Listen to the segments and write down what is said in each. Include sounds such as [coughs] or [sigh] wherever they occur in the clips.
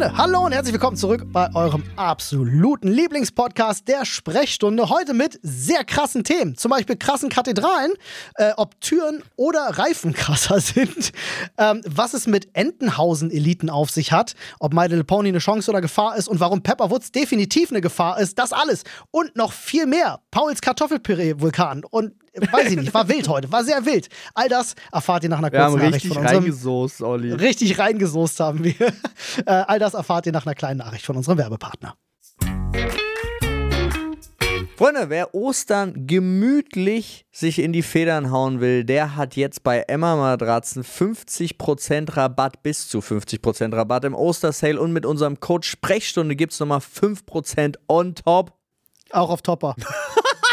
Freunde, hallo und herzlich willkommen zurück bei eurem absoluten Lieblingspodcast der Sprechstunde. Heute mit sehr krassen Themen, zum Beispiel krassen Kathedralen, äh, ob Türen oder Reifen [laughs] krasser sind, ähm, was es mit Entenhausen-Eliten auf sich hat, ob My Little Pony eine Chance oder Gefahr ist und warum Pepperwoods definitiv eine Gefahr ist, das alles und noch viel mehr. Pauls Kartoffelpüree-Vulkan und weiß ich nicht, war wild heute, war sehr wild. All das erfahrt ihr nach einer kurzen wir haben Nachricht richtig von unserem. reingesoßt, Olli. Richtig reingesoßt haben wir. [laughs] äh, all das erfahrt ihr nach einer kleinen Nachricht von unserem Werbepartner. Freunde, wer Ostern gemütlich sich in die Federn hauen will, der hat jetzt bei Emma Matratzen 50% Rabatt, bis zu 50% Rabatt im Ostersale und mit unserem Code Sprechstunde gibt es nochmal 5% on top. Auch auf Topper. [laughs]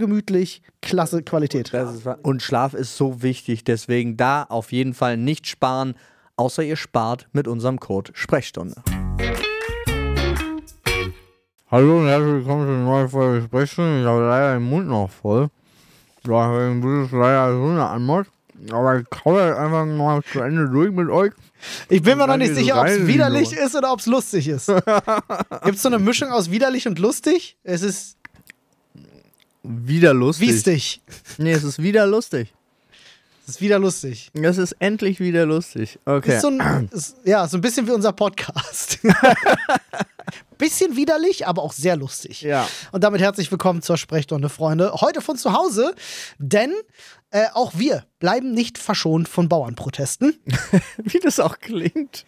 gemütlich, klasse Qualität. Ist, und Schlaf ist so wichtig, deswegen da auf jeden Fall nicht sparen, außer ihr spart mit unserem Code Sprechstunde. Hallo und herzlich willkommen zu einer neuen Folge Sprechstunde. Ich habe leider den Mund noch voll. Deswegen wird es leider so eine Antwort. Aber ich kaufe jetzt einfach mal zu Ende durch mit euch. Ich bin mir noch nicht sicher, ob es widerlich ist oder ob es lustig ist. [laughs] Gibt es so eine Mischung aus widerlich und lustig? Es ist Wieder lustig. wiestig. Nee, es ist wieder lustig. Es ist wieder lustig. Es ist endlich wieder lustig. Okay. Ist so ein, ist, ja, so ein bisschen wie unser Podcast. [laughs] bisschen widerlich, aber auch sehr lustig. Ja. Und damit herzlich willkommen zur Sprechstunde, Freunde. Heute von zu Hause, denn äh, auch wir bleiben nicht verschont von Bauernprotesten. [laughs] Wie das auch klingt.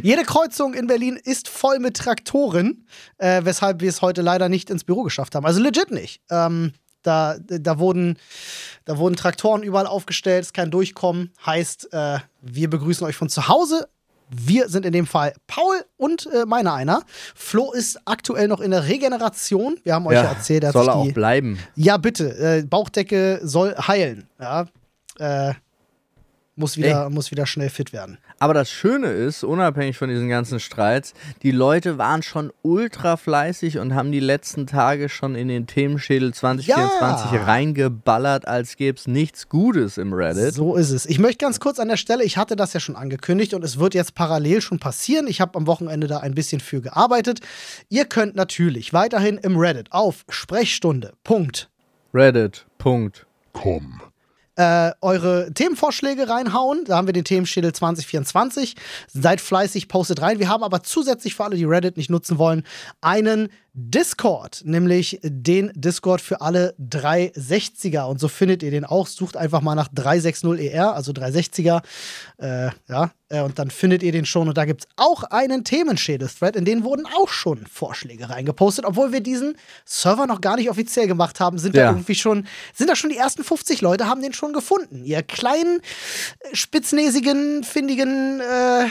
Jede Kreuzung in Berlin ist voll mit Traktoren, äh, weshalb wir es heute leider nicht ins Büro geschafft haben. Also legit nicht. Ähm, da, da, wurden, da wurden Traktoren überall aufgestellt, es kann durchkommen. Heißt, äh, wir begrüßen euch von zu Hause. Wir sind in dem Fall Paul und äh, meiner einer. Flo ist aktuell noch in der Regeneration. Wir haben euch ja, erzählt, er hat soll er auch die, bleiben. Ja, bitte. Äh, Bauchdecke soll heilen. Ja. Äh, muss, wieder, muss wieder schnell fit werden. Aber das Schöne ist, unabhängig von diesen ganzen Streits, die Leute waren schon ultra fleißig und haben die letzten Tage schon in den Themenschädel 2024 Ja. reingeballert, als gäbe es nichts Gutes im Reddit. So ist es. Ich möchte ganz kurz an der Stelle, ich hatte das ja schon angekündigt und es wird jetzt parallel schon passieren. Ich habe am Wochenende da ein bisschen für gearbeitet. Ihr könnt natürlich weiterhin im Reddit auf Sprechstunde. Äh, eure Themenvorschläge reinhauen. Da haben wir den Themenschädel 2024. Seid fleißig, postet rein. Wir haben aber zusätzlich für alle, die Reddit nicht nutzen wollen, einen Discord, nämlich den Discord für alle 360er. Und so findet ihr den auch. Sucht einfach mal nach 360ER, also 360er. Äh, ja, äh, und dann findet ihr den schon. Und da gibt es auch einen Themenschädel-Thread, in den wurden auch schon Vorschläge reingepostet. Obwohl wir diesen Server noch gar nicht offiziell gemacht haben, sind da Ja. irgendwie schon, sind da schon die ersten 50 Leute, haben den schon gefunden. Ihr kleinen, äh, spitznäsigen, findigen äh.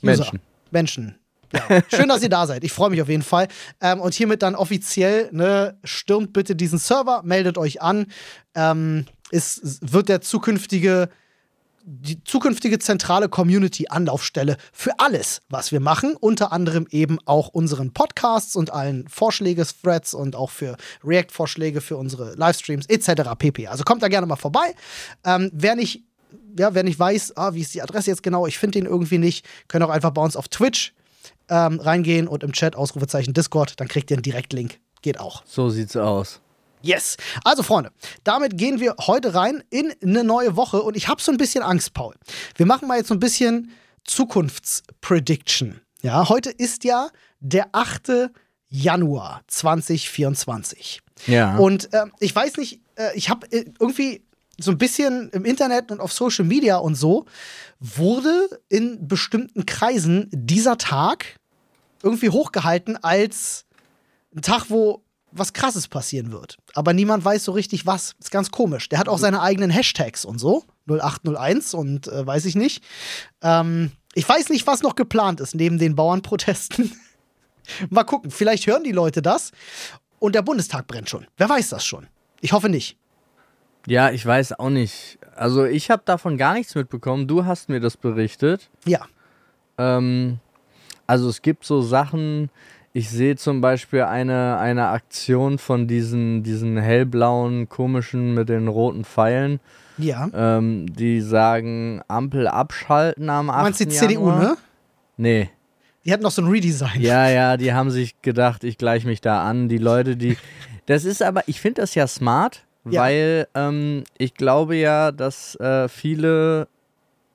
Menschen. Menschen. Ja. Schön, dass ihr da seid. Ich freue mich auf jeden Fall. Ähm, und hiermit dann offiziell, ne, stürmt bitte diesen Server, meldet euch an. Ähm, es wird der zukünftige, die zukünftige zentrale Community-Anlaufstelle für alles, was wir machen. Unter anderem eben auch unseren Podcasts und allen Vorschläge-Threads und auch für React-Vorschläge für unsere Livestreams etc. pp. Also kommt da gerne mal vorbei. Ähm, wer nicht ja, wer nicht weiß, ah, wie ist die Adresse jetzt genau, ich finde den irgendwie nicht, könnt auch einfach bei uns auf Twitch ähm, reingehen und im Chat Ausrufezeichen Discord, dann kriegt ihr einen Direktlink. Geht auch. So sieht's aus. Yes. Also, Freunde, damit gehen wir heute rein in eine neue Woche und ich habe so ein bisschen Angst, Paul. Wir machen mal jetzt so ein bisschen Zukunftsprediction. Ja, heute ist ja der 8. Januar 2024. Ja. Und äh, ich weiß nicht, äh, ich habe äh, irgendwie so ein bisschen im Internet und auf Social Media und so, wurde in bestimmten Kreisen dieser Tag irgendwie hochgehalten als ein Tag, wo was Krasses passieren wird. Aber niemand weiß so richtig was. Ist ganz komisch. Der hat auch seine eigenen Hashtags und so. 0801 und äh, weiß ich nicht. Ähm, Ich weiß nicht, was noch geplant ist neben den Bauernprotesten. [laughs] Mal gucken, vielleicht hören die Leute das und der Bundestag brennt schon. Wer weiß das schon? Ich hoffe nicht. Ja, ich weiß auch nicht. Also ich habe davon gar nichts mitbekommen. Du hast mir das berichtet. Ja. Ähm, also es gibt so Sachen, ich sehe zum Beispiel eine, eine Aktion von diesen, diesen hellblauen, komischen mit den roten Pfeilen. Ja. Ähm, die sagen Ampel abschalten am 8. Du meinst die CDU, ne? Nee. Die hatten noch so ein Redesign. Ja, [laughs] ja, die haben sich gedacht, ich gleiche mich da an. Die Leute, die. Das ist aber, ich finde das ja smart, Ja. weil ähm, ich glaube ja, dass äh, viele.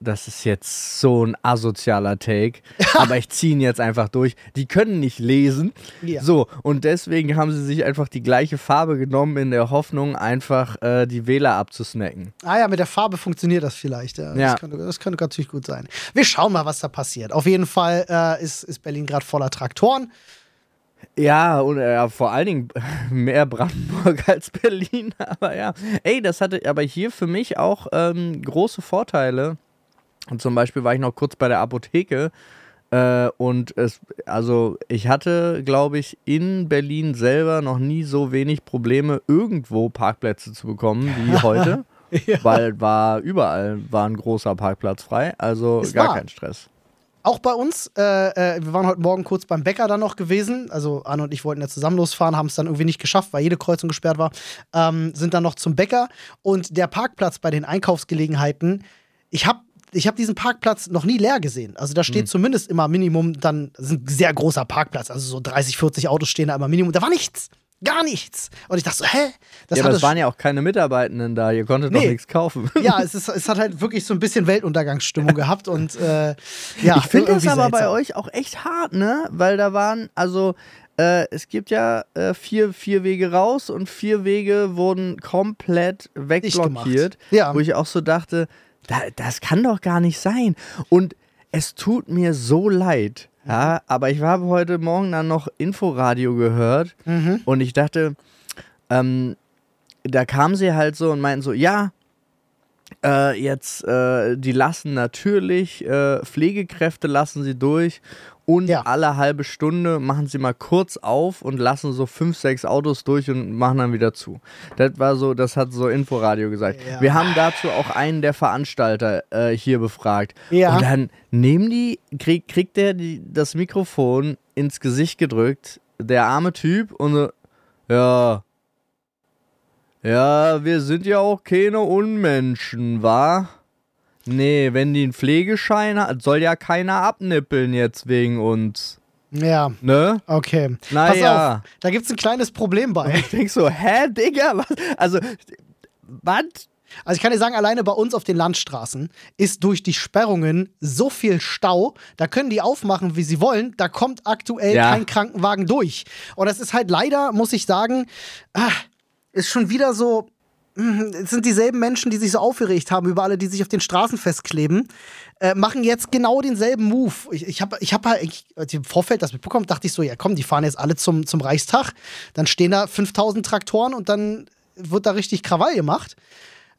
Das ist jetzt so ein asozialer Take, [laughs] aber ich ziehe ihn jetzt einfach durch. Die können nicht lesen. Ja. So, und deswegen haben sie sich einfach die gleiche Farbe genommen, in der Hoffnung, einfach äh, die Wähler abzusnacken. Ah ja, mit der Farbe funktioniert das vielleicht. Ja, Ja. Das, könnte, das könnte natürlich gut sein. Wir schauen mal, was da passiert. Auf jeden Fall äh, ist, ist Berlin gerade voller Traktoren. Ja, und äh, vor allen Dingen [laughs] mehr Brandenburg [laughs] als Berlin. Aber ja, ey, das hatte aber hier für mich auch ähm, große Vorteile. Und zum Beispiel war ich noch kurz bei der Apotheke. Äh, und es, also ich hatte, glaube ich, in Berlin selber noch nie so wenig Probleme, irgendwo Parkplätze zu bekommen wie [laughs] heute. Weil war überall war ein großer Parkplatz frei. Also Ist gar wahr. kein Stress. Auch bei uns, äh, äh, wir waren heute Morgen kurz beim Bäcker dann noch gewesen. Also Arne und ich wollten ja zusammen losfahren, haben es dann irgendwie nicht geschafft, weil jede Kreuzung gesperrt war. Ähm, sind dann noch zum Bäcker und der Parkplatz bei den Einkaufsgelegenheiten, ich habe ich hab diesen Parkplatz noch nie leer gesehen. Also da steht zumindest immer Minimum dann, das ist ein sehr großer Parkplatz, also so 30, 40 Autos stehen da immer Minimum. Da war nichts. Gar nichts. Und ich dachte so, hä? Das ja, aber es waren ja auch keine Mitarbeitenden da. Ihr konntet doch Nee. nichts kaufen. [laughs] ja, es, [laughs] ist, es hat halt wirklich so ein bisschen Weltuntergangsstimmung gehabt und äh, ja, ich finde das aber bei seltsam. euch auch echt hart, ne? Weil da waren, also äh, es gibt ja äh, vier, vier Wege raus und vier Wege wurden komplett wegblockiert. Ja. Wo ich auch so dachte, da, das kann doch gar nicht sein. Und es tut mir so leid. Ja, aber ich habe heute Morgen dann noch Inforadio gehört Mhm. und ich dachte, ähm, da kamen sie halt so und meinten so, ja, äh, jetzt, äh, die lassen natürlich, äh, Pflegekräfte lassen sie durch und Ja. alle halbe Stunde machen sie mal kurz auf und lassen so fünf, sechs Autos durch und machen dann wieder zu. Das war so, das hat so Inforadio gesagt. Ja. Wir haben dazu auch einen der Veranstalter äh, hier befragt. Ja. Und dann nehmen die, krieg, kriegt der die, das Mikrofon ins Gesicht gedrückt, der arme Typ, und so, ja, ja, wir sind ja auch keine Unmenschen, wa? Nee, wenn die einen Pflegeschein hat, soll ja keiner abnippeln jetzt wegen uns. Ja, Ne? okay. Na Pass auf, da gibt's ein kleines Problem bei. [laughs] Ich denk so, hä, Digga? Was? Also, was? Also ich kann dir sagen, alleine bei uns auf den Landstraßen ist durch die Sperrungen so viel Stau, da können die aufmachen, wie sie wollen, da kommt aktuell Ja. kein Krankenwagen durch. Und das ist halt leider, muss ich sagen, ah, ist schon wieder so, es sind dieselben Menschen, die sich so aufgeregt haben über alle, die sich auf den Straßen festkleben, äh, machen jetzt genau denselben Move. Ich, ich habe ich hab halt, ich, im Vorfeld das mitbekommen, dachte ich so, ja komm, die fahren jetzt alle zum, zum Reichstag, dann stehen da 5000 Traktoren und dann wird da richtig Krawall gemacht.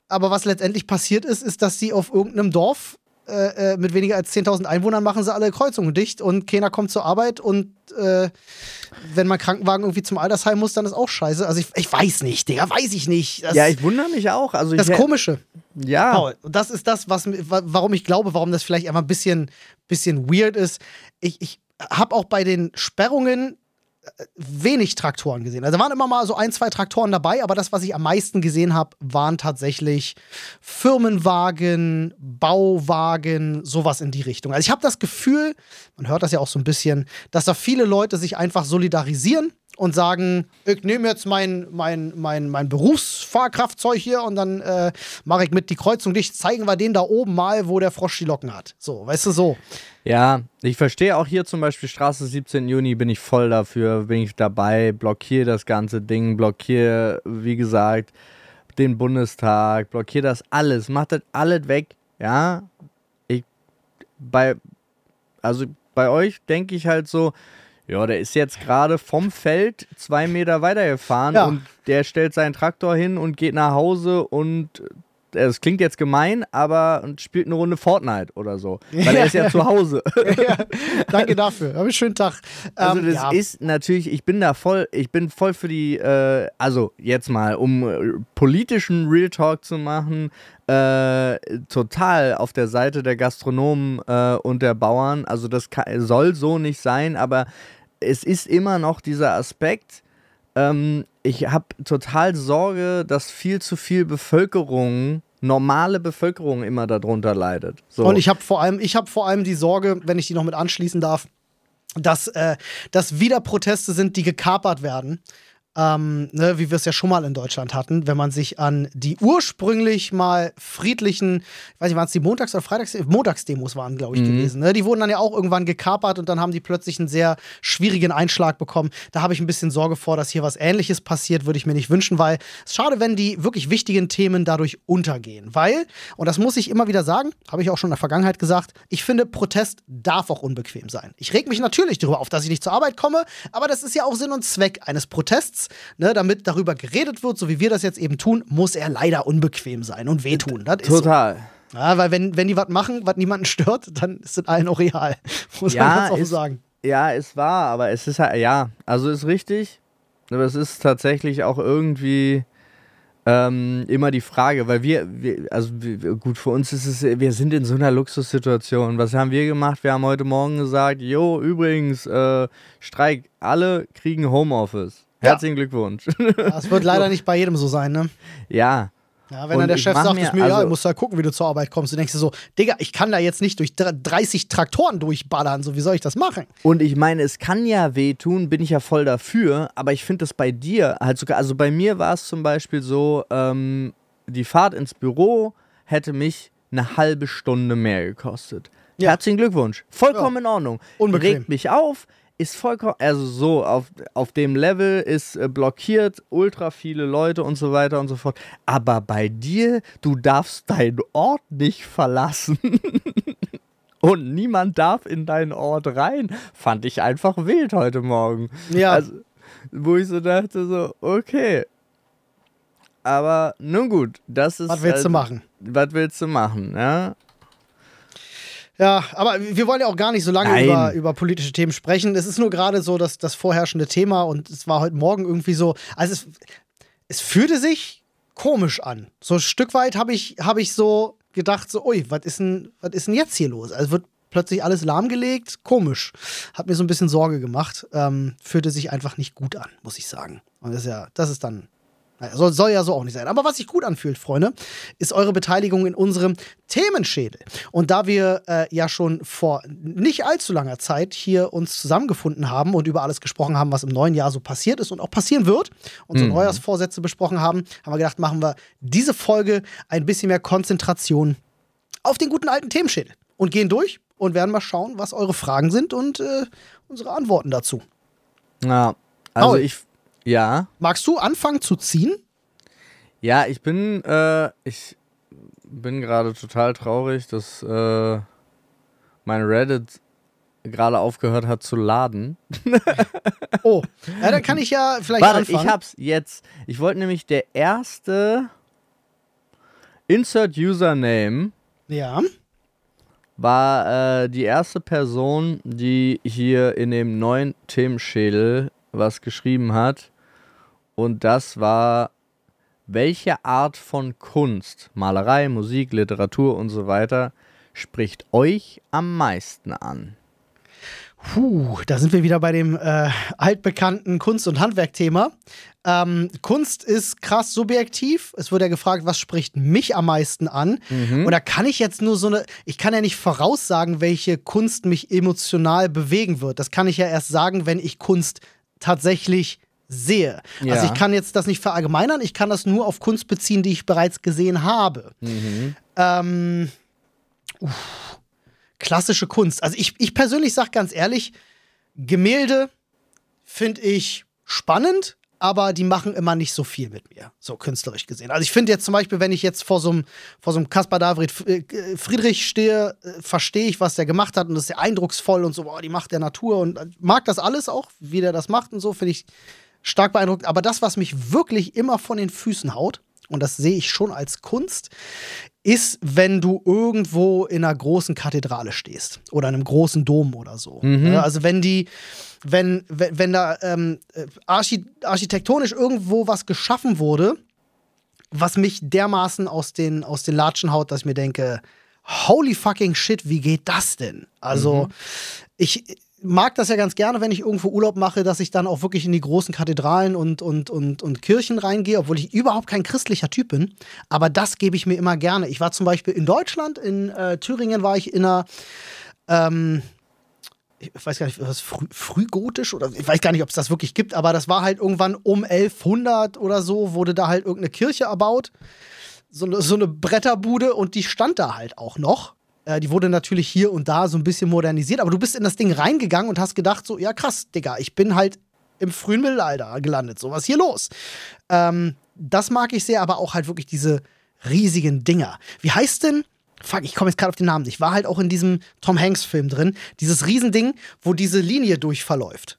Aber was letztendlich passiert ist, ist, dass sie auf irgendeinem Dorf äh, äh, mit weniger als 10.000 Einwohnern machen sie alle Kreuzungen dicht und keiner kommt zur Arbeit und äh, wenn man Krankenwagen irgendwie zum Altersheim muss, dann ist auch scheiße. Also ich, ich weiß nicht, Digga, weiß ich nicht. Das, Ja, ich wundere mich auch. Also das Komische. Ja. Paul, und das ist das, was, warum ich glaube, warum das vielleicht einfach ein bisschen, bisschen weird ist. Ich, ich habe auch bei den Sperrungen wenig Traktoren gesehen. Also waren immer mal so ein, zwei Traktoren dabei, aber das, was ich am meisten gesehen habe, waren tatsächlich Firmenwagen, Bauwagen, sowas in die Richtung. Also ich habe das Gefühl, man hört das ja auch so ein bisschen, dass da viele Leute sich einfach solidarisieren und sagen, ich nehme jetzt mein, mein, mein, mein Berufsfahrkraftzeug hier und dann äh, mache ich mit die Kreuzung dicht, zeigen wir den da oben mal, wo der Frosch die Locken hat. So, weißt du, so. Ja, ich verstehe auch hier zum Beispiel Straße 17. Juni bin ich voll dafür, bin ich dabei, blockiere das ganze Ding, blockiere, wie gesagt, den Bundestag, blockiere das alles, mach das alles weg, ja. Ich, bei, also bei euch denke ich halt so, ja, der ist jetzt gerade vom Feld zwei Meter weitergefahren Ja. und der stellt seinen Traktor hin und geht nach Hause und es klingt jetzt gemein, aber und spielt eine Runde Fortnite oder so. Weil er ist ja [laughs] zu Hause. [laughs] ja, danke dafür. Hab einen schönen Tag. Also Ähm, das ja. ist natürlich, ich bin da voll, ich bin voll für die, äh, also jetzt mal, um äh, politischen Real Talk zu machen, äh, total auf der Seite der Gastronomen äh, und der Bauern. Also das ka- soll so nicht sein, aber es ist immer noch dieser Aspekt, ähm, ich habe total Sorge, dass viel zu viel Bevölkerung, normale Bevölkerung immer darunter leidet. So. Und ich habe vor allem, vor allem die Sorge, wenn ich die noch mit anschließen darf, dass, äh, dass wieder Proteste sind, die gekapert werden. Ähm, ne, wie wir es ja schon mal in Deutschland hatten, wenn man sich an die ursprünglich mal friedlichen, ich weiß nicht, waren es die Montags- oder Freitags Montagsdemos waren, glaube ich, gewesen. Ne? Die wurden dann ja auch irgendwann gekapert und dann haben die plötzlich einen sehr schwierigen Einschlag bekommen. Da habe ich ein bisschen Sorge vor, dass hier was Ähnliches passiert, würde ich mir nicht wünschen, weil es ist schade, wenn die wirklich wichtigen Themen dadurch untergehen. Weil, und das muss ich immer wieder sagen, habe ich auch schon in der Vergangenheit gesagt, ich finde, Protest darf auch unbequem sein. Ich reg mich natürlich darüber auf, dass ich nicht zur Arbeit komme, aber das ist ja auch Sinn und Zweck eines Protests. Ne, damit darüber geredet wird, so wie wir das jetzt eben tun, muss er leider unbequem sein und wehtun. Das ist so. Total. Ja, weil wenn, wenn die was machen, was niemanden stört, dann ist es allen auch real. [laughs] Muss man Ja, ganz offen ist- sagen. Ja, es war, aber es ist halt, ja, also ist richtig, aber es ist tatsächlich auch irgendwie ähm, immer die Frage, weil wir, wir also wir, gut, für uns ist es, wir sind in so einer Luxussituation. Was haben wir gemacht? Wir haben heute Morgen gesagt, jo, übrigens, äh, Streik, alle kriegen Homeoffice. Ja. Herzlichen Glückwunsch. Das wird leider [laughs] nicht bei jedem so sein, ne? ja, Ja, wenn Und dann der ich Chef sagt, mir- ist mir ja, also- du musst halt gucken, wie du zur Arbeit kommst. Du denkst dir so, Digga, ich kann da jetzt nicht durch dr- 30 Traktoren durchballern, so wie soll ich das machen? Und ich meine, es kann ja wehtun, bin ich ja voll dafür, aber ich finde das bei dir halt sogar, also bei mir war es zum Beispiel so, ähm, die Fahrt ins Büro hätte mich eine halbe Stunde mehr gekostet. Ja. Herzlichen Glückwunsch. Vollkommen in Ordnung. Unbequem. Regt mich auf, ist vollkommen, also so, auf, auf dem Level ist äh, blockiert, ultra viele Leute und so weiter und so fort. Aber bei dir, du darfst deinen Ort nicht verlassen. [laughs] Und niemand darf in deinen Ort rein. Fand ich einfach wild heute Morgen. Ja. Also, wo ich so dachte, so, okay. Aber nun gut, das ist. Was willst du halt- machen? Was willst du machen, ja? Ja, aber wir wollen ja auch gar nicht so lange Nein. über, über politische Themen sprechen. Es ist nur gerade so das, das vorherrschende Thema und es war heute Morgen irgendwie so. Also es, es fühlte sich komisch an. So ein Stück weit habe ich, hab ich so gedacht, so, ui, was ist denn, was ist denn jetzt hier los? Also wird plötzlich alles lahmgelegt. Komisch. Hat mir so ein bisschen Sorge gemacht. Ähm, fühlte sich einfach nicht gut an, muss ich sagen. Und das ist ja, das ist dann soll, soll ja so auch nicht sein. Aber was sich gut anfühlt, Freunde, ist eure Beteiligung in unserem Themenschädel. Und da wir äh, ja schon vor nicht allzu langer Zeit hier uns zusammengefunden haben und über alles gesprochen haben, was im neuen Jahr so passiert ist und auch passieren wird, unsere Neujahrsvorsätze besprochen haben, haben wir gedacht, machen wir diese Folge ein bisschen mehr Konzentration auf den guten alten Themenschädel und gehen durch und werden mal schauen, was eure Fragen sind und äh, unsere Antworten dazu. Ja, also Paul. ich. Ja. Magst du anfangen zu ziehen? Ja, ich bin, äh, ich bin gerade total traurig, dass äh, mein Reddit gerade aufgehört hat zu laden. [laughs] Oh, ja, dann kann ich ja vielleicht Warte, anfangen. ich hab's jetzt. Ich wollte nämlich der erste Insert Username ja. war äh, die erste Person, die hier in dem neuen Themenschädel was geschrieben hat. Und das war, welche Art von Kunst, Malerei, Musik, Literatur und so weiter, spricht euch am meisten an? Puh, da sind wir wieder bei dem äh, altbekannten Kunst- und Handwerkthema. Ähm, Kunst ist krass subjektiv. Es wird ja gefragt, was spricht mich am meisten an? Und da kann ich jetzt nur so eine, ich kann ja nicht voraussagen, welche Kunst mich emotional bewegen wird. Das kann ich ja erst sagen, wenn ich Kunst tatsächlich sehe. Ja. Also ich kann jetzt das nicht verallgemeinern, ich kann das nur auf Kunst beziehen, die ich bereits gesehen habe. Ähm, uff, klassische Kunst. Also ich, ich persönlich sage ganz ehrlich, Gemälde finde ich spannend, aber die machen immer nicht so viel mit mir, so künstlerisch gesehen. Also ich finde jetzt zum Beispiel, wenn ich jetzt vor so einem Caspar David F- äh, Friedrich stehe, äh, verstehe ich, was der gemacht hat und das ist sehr eindrucksvoll und so, boah, die Macht der Natur und äh, mag das alles auch, wie der das macht und so, finde ich stark beeindruckend. Aber das, was mich wirklich immer von den Füßen haut, und das sehe ich schon als Kunst, ist, wenn du irgendwo in einer großen Kathedrale stehst oder in einem großen Dom oder so. Mhm. Also wenn die, wenn, wenn, wenn da ähm, archi architektonisch irgendwo was geschaffen wurde, was mich dermaßen aus den, aus den Latschen haut, dass ich mir denke, holy fucking shit, wie geht das denn? Also, ich mag das ja ganz gerne, wenn ich irgendwo Urlaub mache, dass ich dann auch wirklich in die großen Kathedralen und, und, und, und Kirchen reingehe, obwohl ich überhaupt kein christlicher Typ bin. Aber das gebe ich mir immer gerne. Ich war zum Beispiel in Deutschland, in äh, Thüringen war ich in einer ähm, ich weiß gar nicht, was früh, frühgotisch oder ich weiß gar nicht, ob es das wirklich gibt, aber das war halt irgendwann um 1100 oder so, wurde da halt irgendeine Kirche erbaut. So eine, so eine Bretterbude und die stand da halt auch noch. Äh, die wurde natürlich hier und da so ein bisschen modernisiert, aber du bist in das Ding reingegangen und hast gedacht, so, ja krass, Digga, ich bin halt im frühen Mittelalter gelandet. So, was ist hier los? Ähm, das mag ich sehr, aber auch halt wirklich diese riesigen Dinger. Wie heißt denn Fuck, ich komme jetzt gerade auf den Namen nicht. War halt auch in diesem Tom Hanks-Film drin. Dieses Riesending, wo diese Linie durchverläuft,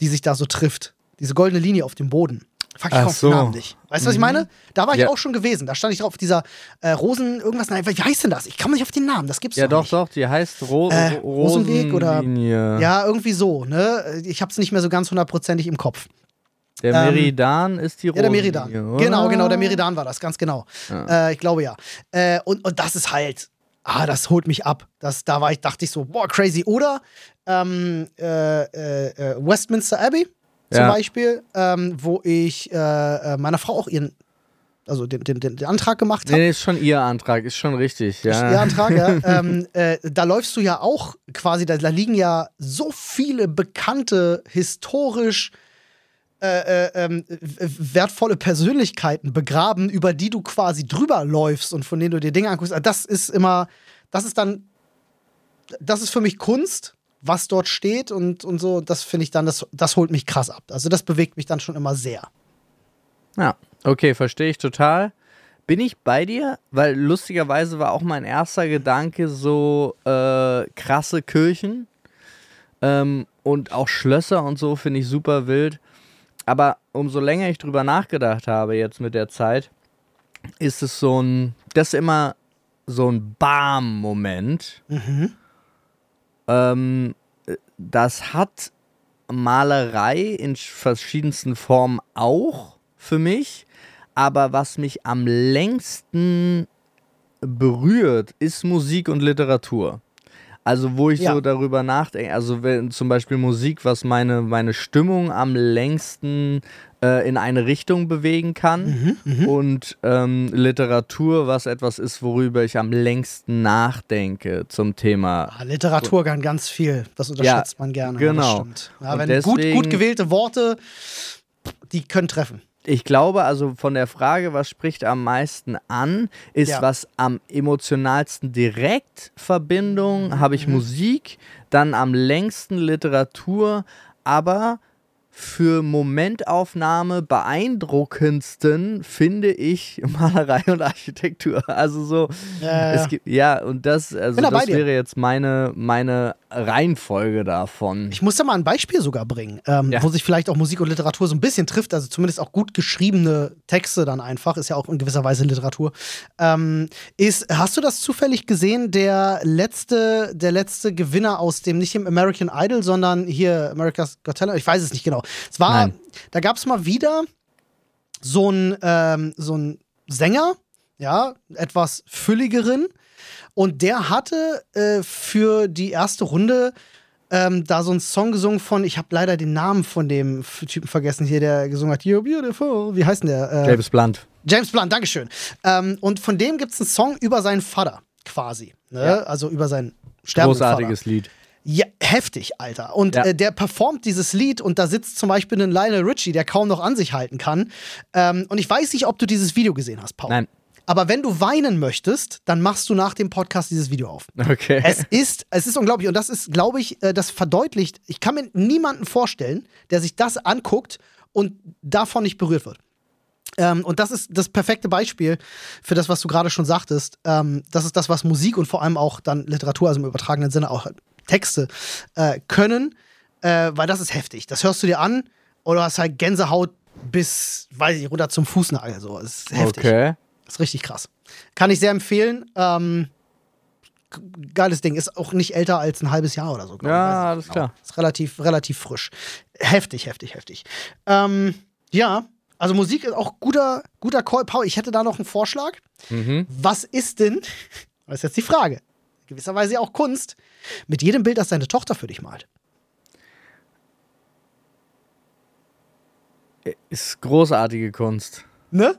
die sich da so trifft. Diese goldene Linie auf dem Boden. Fuck, ich komme auf so. den Namen nicht. Weißt du, was ich meine? Da war ich Ja. auch schon gewesen. Da stand ich drauf auf dieser äh, Rosen, irgendwas. Nein, wie heißt denn das? Ich komme nicht auf den Namen. Das gibt's Ja, doch doch, nicht. doch, die heißt Ro Äh, Ro- Rosenweg oder- Rosenlinie. Ja, irgendwie so, ne? Ich hab's nicht mehr so ganz hundertprozentig im Kopf. Der Ähm, Meridan ist die Ja, der Meridan. Rosenlinie, oder? Genau, genau, der Meridan war das, ganz genau. Äh, ich glaube ja. Äh, und, und das ist halt, ah, das holt mich ab. Das, da war ich, dachte ich so, boah, crazy. Oder ähm, äh, äh, äh, Westminster Abbey zum Ja. Beispiel, ähm, wo ich äh, äh, meiner Frau auch ihren, also den, den, den, Antrag gemacht habe. nee, ist schon ihr Antrag, ist schon richtig, ja. Ihr Antrag, ja. [laughs] ähm, äh, da läufst du ja auch quasi, da, da liegen ja so viele bekannte, historisch äh, äh, ähm, wertvolle Persönlichkeiten begraben, über die du quasi drüber läufst und von denen du dir Dinge anguckst. Also Das ist immer, das ist dann, das ist für mich Kunst, was dort steht und, und so. Das finde ich dann, das, das holt mich krass ab. Also das bewegt mich dann schon immer sehr. Ja, okay, verstehe ich total. Bin ich bei dir? Weil lustigerweise war auch mein erster Gedanke so äh, krasse Kirchen ähm, und auch Schlösser und so finde ich super wild. Aber umso länger ich drüber nachgedacht habe jetzt mit der Zeit, ist es so ein, das ist immer so ein Bam-Moment. Ähm, das hat Malerei in sch- verschiedensten Formen auch für mich. Aber was mich am längsten berührt, ist Musik und Literatur. Also wo ich Ja. so darüber nachdenke, also wenn zum Beispiel Musik, was meine, meine Stimmung am längsten äh, in eine Richtung bewegen kann und ähm, Literatur, was etwas ist, worüber ich am längsten nachdenke zum Thema Ah, Literatur kann ganz viel. Das unterschätzt man gerne. Ja, genau. Ja, wenn gut, deswegen- gut gewählte Worte, die können treffen. ich glaube, also von der Frage, was spricht am meisten an, ist Ja. was am emotionalsten direkt Verbindung, habe Mhm. ich Musik, dann am längsten Literatur, aber für Momentaufnahme beeindruckendsten finde ich [laughs] Malerei und Architektur. Also so, Ja, ja, gibt, ja, und das, also das wäre jetzt meine, meine Reihenfolge davon. Ich muss da mal ein Beispiel sogar bringen, ähm, Ja. wo sich vielleicht auch Musik und Literatur so ein bisschen trifft, also zumindest auch gut geschriebene Texte dann einfach, ist ja auch in gewisser Weise Literatur. Ähm, ist, hast du das zufällig gesehen, der letzte, der letzte Gewinner aus dem, nicht dem American Idol, sondern hier America's Got Talent, ich weiß es nicht genau. Es war, Nein. da gab es mal wieder so ein, ähm, so ein Sänger, ja, etwas fülligeren. Und der hatte äh, für die erste Runde ähm, da so einen Song gesungen von, ich habe leider den Namen von dem Typen vergessen hier, der gesungen hat, You're Beautiful. Wie heißt denn der? Äh, James Blunt. James Blunt, Dankeschön. Ähm, und von dem gibt es einen Song über seinen Vater, quasi. Ne? Ja. Also über seinen Vater. Großartiges Lied. Ja, heftig, Alter. Und Ja. äh, der performt dieses Lied und da sitzt zum Beispiel ein Lionel Richie, der kaum noch an sich halten kann. Ähm, und ich weiß nicht, ob du dieses Video gesehen hast, Paul. Nein. Aber wenn du weinen möchtest, dann machst du nach dem Podcast dieses Video auf. Okay. Es ist, es ist unglaublich. Und das ist, glaube ich, äh, das verdeutlicht. Ich kann mir niemanden vorstellen, der sich das anguckt und davon nicht berührt wird. Ähm, und das ist das perfekte Beispiel für das, was du gerade schon sagtest. Ähm, das ist das, was Musik und vor allem auch dann Literatur, also im übertragenen Sinne auch Texte äh, können, äh, weil das ist heftig. Das hörst du dir an oder hast halt Gänsehaut bis, weiß ich, runter zum Fußnagel. So. Das ist heftig. Okay. Das ist richtig krass. Kann ich sehr empfehlen. Ähm, geiles Ding. Ist auch nicht älter als ein halbes Jahr oder so. glaub. Ja, alles nicht klar. Ist relativ, relativ frisch. Heftig, heftig, heftig. Ähm, ja, also Musik ist auch guter, guter Call. Paul, ich hätte da noch einen Vorschlag. Mhm. Was ist denn, [laughs] das ist jetzt die Frage, gewisserweise auch Kunst, mit jedem Bild, das deine Tochter für dich malt? Ist großartige Kunst. Ne?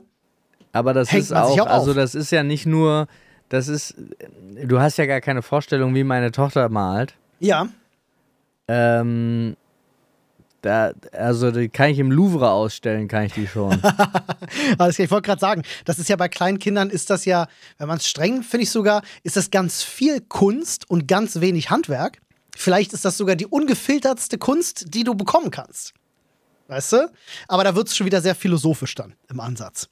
Aber das Hängt ist auch, auch also das ist ja nicht nur, das ist, du hast ja gar keine Vorstellung, wie meine Tochter malt. Ja. Ähm, da, also die kann ich im Louvre ausstellen, kann ich die schon. [laughs] Klar, ich wollte gerade sagen, das ist ja bei kleinen Kindern, ist das ja, wenn man es streng, finde ich sogar, ist das ganz viel Kunst und ganz wenig Handwerk. Vielleicht ist das sogar die ungefiltertste Kunst, die du bekommen kannst. Weißt du? Aber da wird es schon wieder sehr philosophisch dann im Ansatz.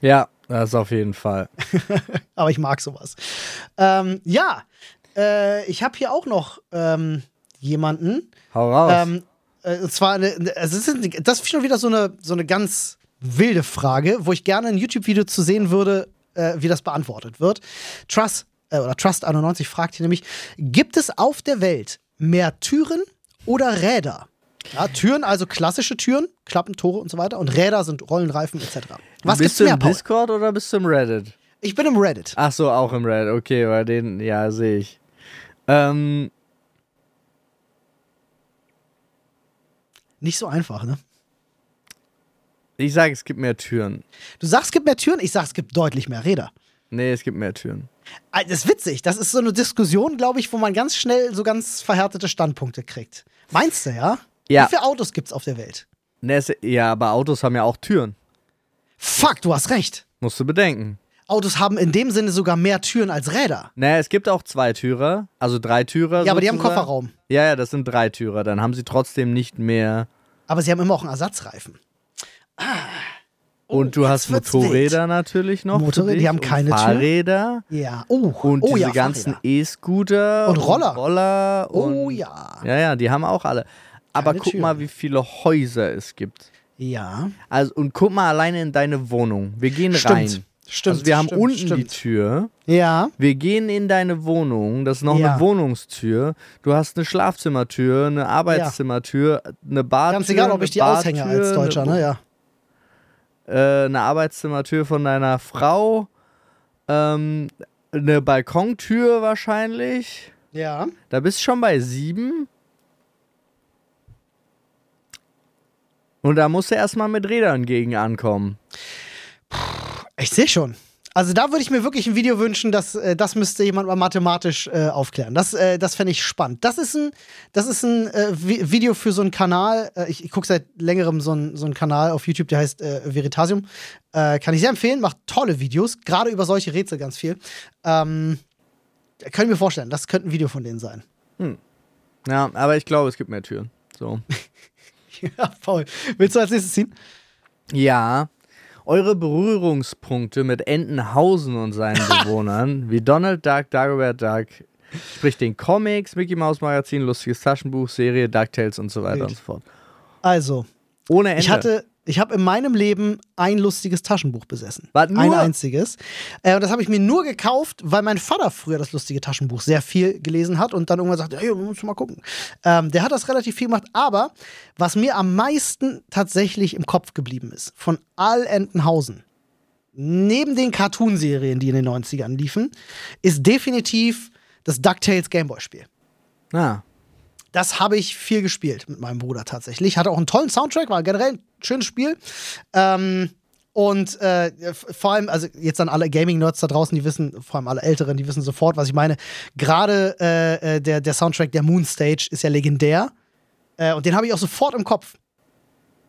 ja, das auf jeden Fall. [laughs] Aber ich mag sowas. Ähm, ja, äh, ich habe hier auch noch ähm, jemanden. Hau raus. Ähm, äh, und zwar, eine, eine- also es ist, das ist schon wieder so eine, so eine ganz wilde Frage, wo ich gerne ein YouTube-Video zu sehen würde, äh, wie das beantwortet wird. Trust, äh, oder Trust91 fragt hier nämlich: Gibt es auf der Welt mehr Türen oder Räder? Ja, Türen, also klassische Türen, Klappen, Tore und so weiter. Und Räder sind Rollenreifen etc. Was bist gibt's du mehr, im Paul? Discord oder bist du im Reddit? Ich bin im Reddit. Ach so, auch im Reddit. Okay, bei den, ja, sehe ich. Ähm, Nicht so einfach, ne? ich sage, es gibt mehr Türen. Du sagst, es gibt mehr Türen, ich sag, es gibt deutlich mehr Räder. Nee, es gibt mehr Türen. Das ist witzig. Das ist so eine Diskussion, glaube ich, wo man ganz schnell so ganz verhärtete Standpunkte kriegt. Meinst du, ja? Ja. Wie viele Autos gibt's auf der Welt? Nee, es, ja, aber Autos haben ja auch Türen. Fuck, du hast recht. Musst du bedenken. Autos haben in dem Sinne sogar mehr Türen als Räder. Nee, es gibt auch zwei Türer, also drei Türer. Ja, aber die haben. Kofferraum. Ja, ja, das sind drei Türer. Dann haben sie trotzdem nicht mehr. Aber sie haben immer auch einen Ersatzreifen. Und du hast Motorräder natürlich noch. Motorräder, die haben und keine Tür. Fahrräder. Ja. Oh, Und oh diese ja, ganzen. E-Scooter Und Roller. Roller Oh und ja. Ja, ja, die haben auch alle. Aber Keine guck Türen. mal, wie viele Häuser es gibt. Ja. Also und guck mal alleine in deine Wohnung. Wir gehen Stimmt. rein. Stimmt. also wir haben stimmt, unten die stimmt. Tür. Ja. Wir gehen in deine Wohnung. Das ist noch Ja. eine Wohnungstür. Du hast eine Schlafzimmertür, eine Arbeitszimmertür, eine Badtür. Ganz egal, ob ich die aushänge als Deutscher, eine, ne? Ja. äh, eine Arbeitszimmertür von deiner Frau, ähm, eine Balkontür wahrscheinlich. Ja. Da bist du schon bei sieben. Und da musst du erstmal mit Rädern gegen ankommen. Ich sehe schon. Also da würde ich mir wirklich ein Video wünschen, dass äh, das müsste jemand mal mathematisch äh, aufklären. Das, äh, das fände ich spannend. Das ist ein, das ist ein äh, Vi Video für so einen Kanal. Äh, ich ich gucke seit längerem so einen so einen Kanal auf YouTube, der heißt äh, Veritasium. Kann ich sehr empfehlen, macht tolle Videos, gerade über solche Rätsel ganz viel. Ähm, kann ich mir vorstellen, das könnte ein Video von denen sein. Ja, aber ich glaube, es gibt mehr Türen. So. [laughs] ja, Paul, willst du als nächstes ziehen? Ja. Eure Berührungspunkte mit Entenhausen und seinen [laughs] Bewohnern, wie Donald Duck, Dagobert Duck, sprich den Comics, Mickey Mouse Magazin, lustiges Taschenbuch, Serie, DuckTales und so weiter Wild. und so fort. Also, Ohne Ende. Ich hatte, ich habe in meinem Leben ein lustiges Taschenbuch besessen. Nur? Ein einziges. Äh, und das habe ich mir nur gekauft, weil mein Vater früher das lustige Taschenbuch sehr viel gelesen hat und dann irgendwann sagte, hey, musst du mal gucken. Ähm, der hat das relativ viel gemacht, aber was mir am meisten tatsächlich im Kopf geblieben ist, von all Entenhausen, neben den Cartoonserien, die in den 90ern liefen, ist definitiv das DuckTales Gameboy-Spiel. Ah. Das habe ich viel gespielt mit meinem Bruder tatsächlich. Hatte auch einen tollen Soundtrack, war generell ein schönes Spiel. Ähm, und äh, vor allem, also jetzt an alle Gaming-Nerds da draußen, die wissen, vor allem alle Älteren, die wissen sofort, was ich meine. Gerade äh, äh, der, der Soundtrack der Moon Stage ist ja legendär. Äh, und den habe ich auch sofort im Kopf.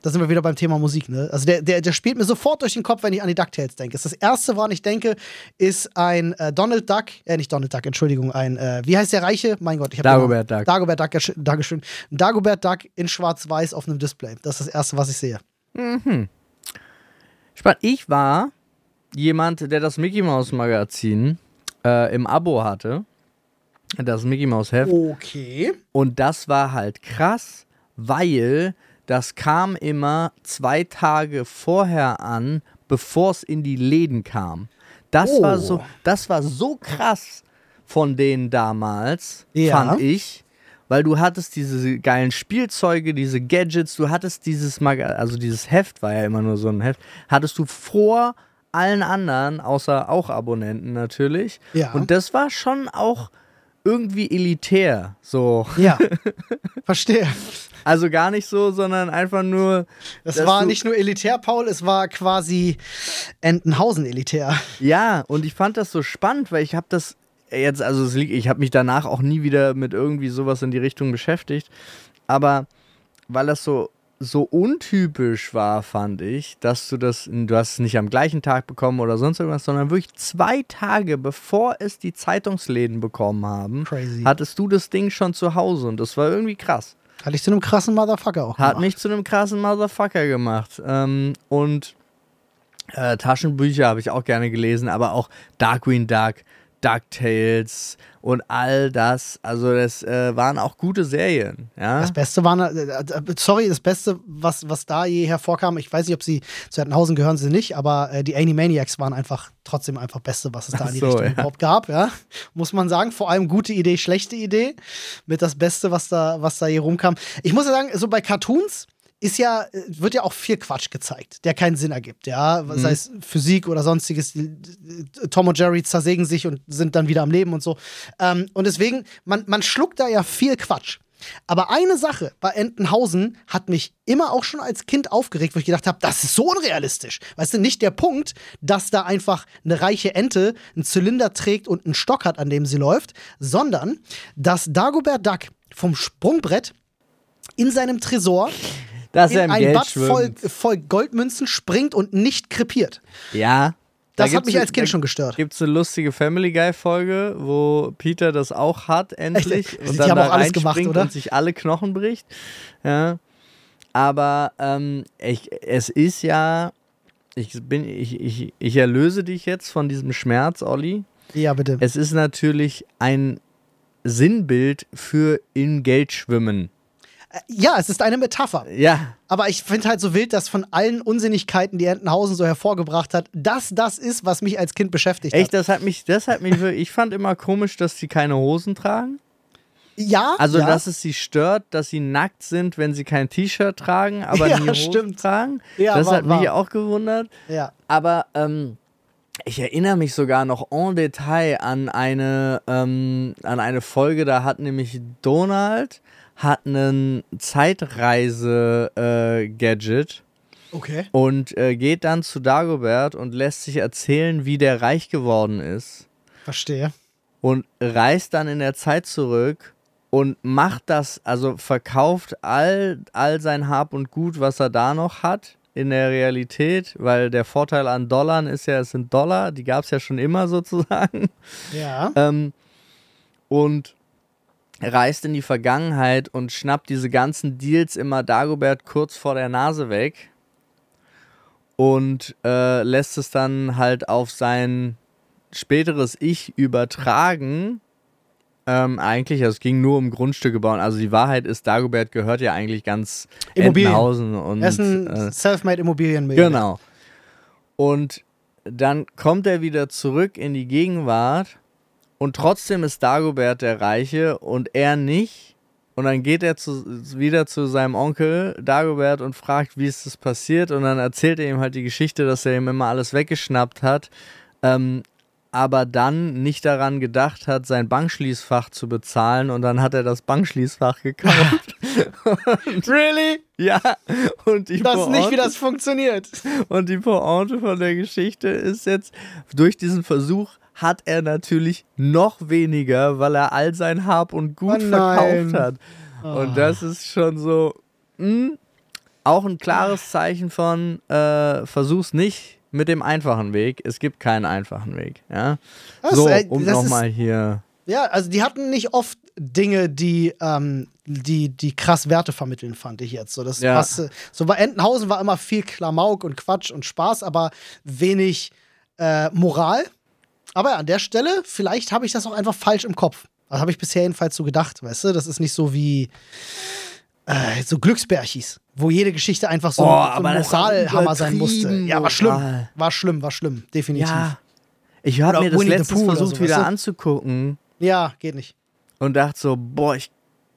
Da sind wir wieder beim Thema Musik, ne? Also der, der, der spielt mir sofort durch den Kopf, wenn ich an die DuckTales denke. Das erste, woran ich denke, ist ein äh, Donald Duck, äh, nicht Donald Duck, Entschuldigung, ein, äh, wie heißt der Reiche? Mein Gott, ich habe Dagobert Duck. Dagobert Duck, Dankeschön. Dagobert Duck in schwarz-weiß auf einem Display. Das ist das erste, was ich sehe. Spannend. Ich war jemand, der das Mickey Mouse Magazin äh, im Abo hatte. Das Mickey Mouse Heft. Okay. Und das war halt krass, weil das kam immer zwei Tage vorher an, bevor es in die Läden kam. Das Oh. war so, das war so krass von denen damals, Ja. fand ich. Weil du hattest diese geilen Spielzeuge, diese Gadgets, du hattest dieses Maga also dieses Heft war ja immer nur so ein Heft, hattest du vor allen anderen, außer auch Abonnenten natürlich. Ja. Und das war schon auch irgendwie elitär. So. Ja. [laughs] Verstehe. Also gar nicht so, sondern einfach nur. Dass war nicht nur elitär, Paul, es war quasi Entenhausen elitär. Ja, und ich fand das so spannend, weil ich habe das jetzt, also es liegt, ich habe mich danach auch nie wieder mit irgendwie sowas in die Richtung beschäftigt. Aber weil das so, so untypisch war, fand ich, dass du das, du hast es nicht am gleichen Tag bekommen oder sonst irgendwas, sondern wirklich zwei Tage bevor es die Zeitungsläden bekommen haben, Crazy. hattest du das Ding schon zu Hause und das war irgendwie krass. Hatte ich zu einem krassen Motherfucker auch. Hat gemacht. mich zu einem krassen Motherfucker gemacht. Ähm, und äh, Taschenbücher habe ich auch gerne gelesen, aber auch Darkwing Duck, DuckTales und all das. Also das äh, waren auch gute Serien. Ja? Das Beste war, äh, äh, sorry, das Beste, was, was da je hervorkam, ich weiß nicht, ob sie zu Entenhausen gehören, sie nicht, aber äh, die Animaniacs waren einfach trotzdem einfach Beste, was es da in die so, Richtung ja. überhaupt gab, ja. Muss man sagen. Vor allem gute Idee, schlechte Idee. Mit das Beste, was da, was da hier rumkam. Ich muss ja sagen, so bei Cartoons ist ja, äh, wird ja auch viel Quatsch gezeigt, der keinen Sinn ergibt, ja. Mhm. Sei es Physik oder sonstiges. Tom und Jerry zersägen sich und sind dann wieder am Leben und so. Ähm, und deswegen, man, man schluckt da ja viel Quatsch. Aber eine Sache bei Entenhausen hat mich immer auch schon als Kind aufgeregt, wo ich gedacht habe, das ist so unrealistisch. Weißt du, nicht der Punkt, dass da einfach eine reiche Ente einen Zylinder trägt und einen Stock hat, an dem sie läuft, sondern dass Dagobert Duck vom Sprungbrett in seinem Tresor Dass in er im ein Geld Bad voll, voll Goldmünzen springt und nicht krepiert. Ja. Das hat mich als Kind schon gestört. Gibt es eine lustige Family Guy Folge, wo Peter das auch hat, endlich. Echt? und Die dann haben da auch alles gemacht, oder? Und sich alle Knochen bricht. Ja. Aber ähm, ich, es ist ja. Ich, bin, ich, ich, ich erlöse dich jetzt von diesem Schmerz, Olli. Ja, bitte. Es ist natürlich ein Sinnbild für in Geld schwimmen. Ja, es ist eine Metapher. Ja, Aber ich finde halt so wild, dass von allen Unsinnigkeiten, die Entenhausen so hervorgebracht hat, das das ist, was mich als Kind beschäftigt echt, hat. das hat mich, das hat mich wirklich, ich fand immer komisch, dass sie keine Hosen tragen. Ja, Also, ja. dass es sie stört, dass sie nackt sind, wenn sie kein T-Shirt tragen, aber [laughs] Ja, nie Hosen stimmt. tragen. Ja, das war- hat mich war. auch gewundert. ja. Aber ähm, ich erinnere mich sogar noch en Detail an eine, ähm, an eine Folge, da hat nämlich Donald hat einen Zeitreise-Gadget Okay. und äh, geht dann zu Dagobert und lässt sich erzählen, wie der reich geworden ist Verstehe. und reist dann in der Zeit zurück und macht das, also verkauft all, all sein Hab und Gut, was er da noch hat in der Realität, weil der Vorteil an Dollar ist ja, es sind Dollar, die gab es ja schon immer sozusagen. Ja. Ähm, und reist in die Vergangenheit und schnappt diese ganzen Deals immer Dagobert kurz vor der Nase weg und äh, lässt es dann halt auf sein späteres Ich übertragen. Ähm, eigentlich, also es ging nur um Grundstücke bauen. Also die Wahrheit ist, Dagobert gehört ja eigentlich ganz Immobilien. Entenhausen und er ist ein äh, self-made Immobilienmillionär. Genau. Und dann kommt er wieder zurück in die Gegenwart und trotzdem ist Dagobert der Reiche und er nicht. Und dann geht er zu, wieder zu seinem Onkel Dagobert und fragt, wie ist das passiert. Und dann erzählt er ihm halt die Geschichte, dass er ihm immer alles weggeschnappt hat, ähm, aber dann nicht daran gedacht hat, sein Bankschließfach zu bezahlen. Und dann hat er das Bankschließfach gekauft. [laughs] Really? ja, und die Das ist nicht, wie das funktioniert. [laughs] und die Pointe von der Geschichte ist jetzt, durch diesen Versuch hat er natürlich noch weniger, weil er all sein Hab und Gut Oh verkauft hat. Und das ist schon so, mh, auch ein klares Zeichen von, äh, versuch's nicht mit dem einfachen Weg. Es gibt keinen einfachen Weg. Ja? Das, so, um nochmal hier. Ja, also die hatten nicht oft Dinge, die, ähm, die, die krass Werte vermitteln, fand ich jetzt. So, das Ja. passte. so bei Entenhausen war immer viel Klamauk und Quatsch und Spaß, aber wenig äh, Moral. Aber ja, an der Stelle, vielleicht habe ich das auch einfach falsch im Kopf. Das habe ich bisher jedenfalls so gedacht, weißt du? Das ist nicht so wie äh, so Glücksbärchis, wo jede Geschichte einfach so, Oh, ein- so Moralhammer sein musste. Ja, war schlimm. War schlimm, war schlimm, definitiv. Ja. Ich habe mir das Winnie letztens versucht so, wieder weißt du? anzugucken Ja, geht nicht. und dachte so, boah, ich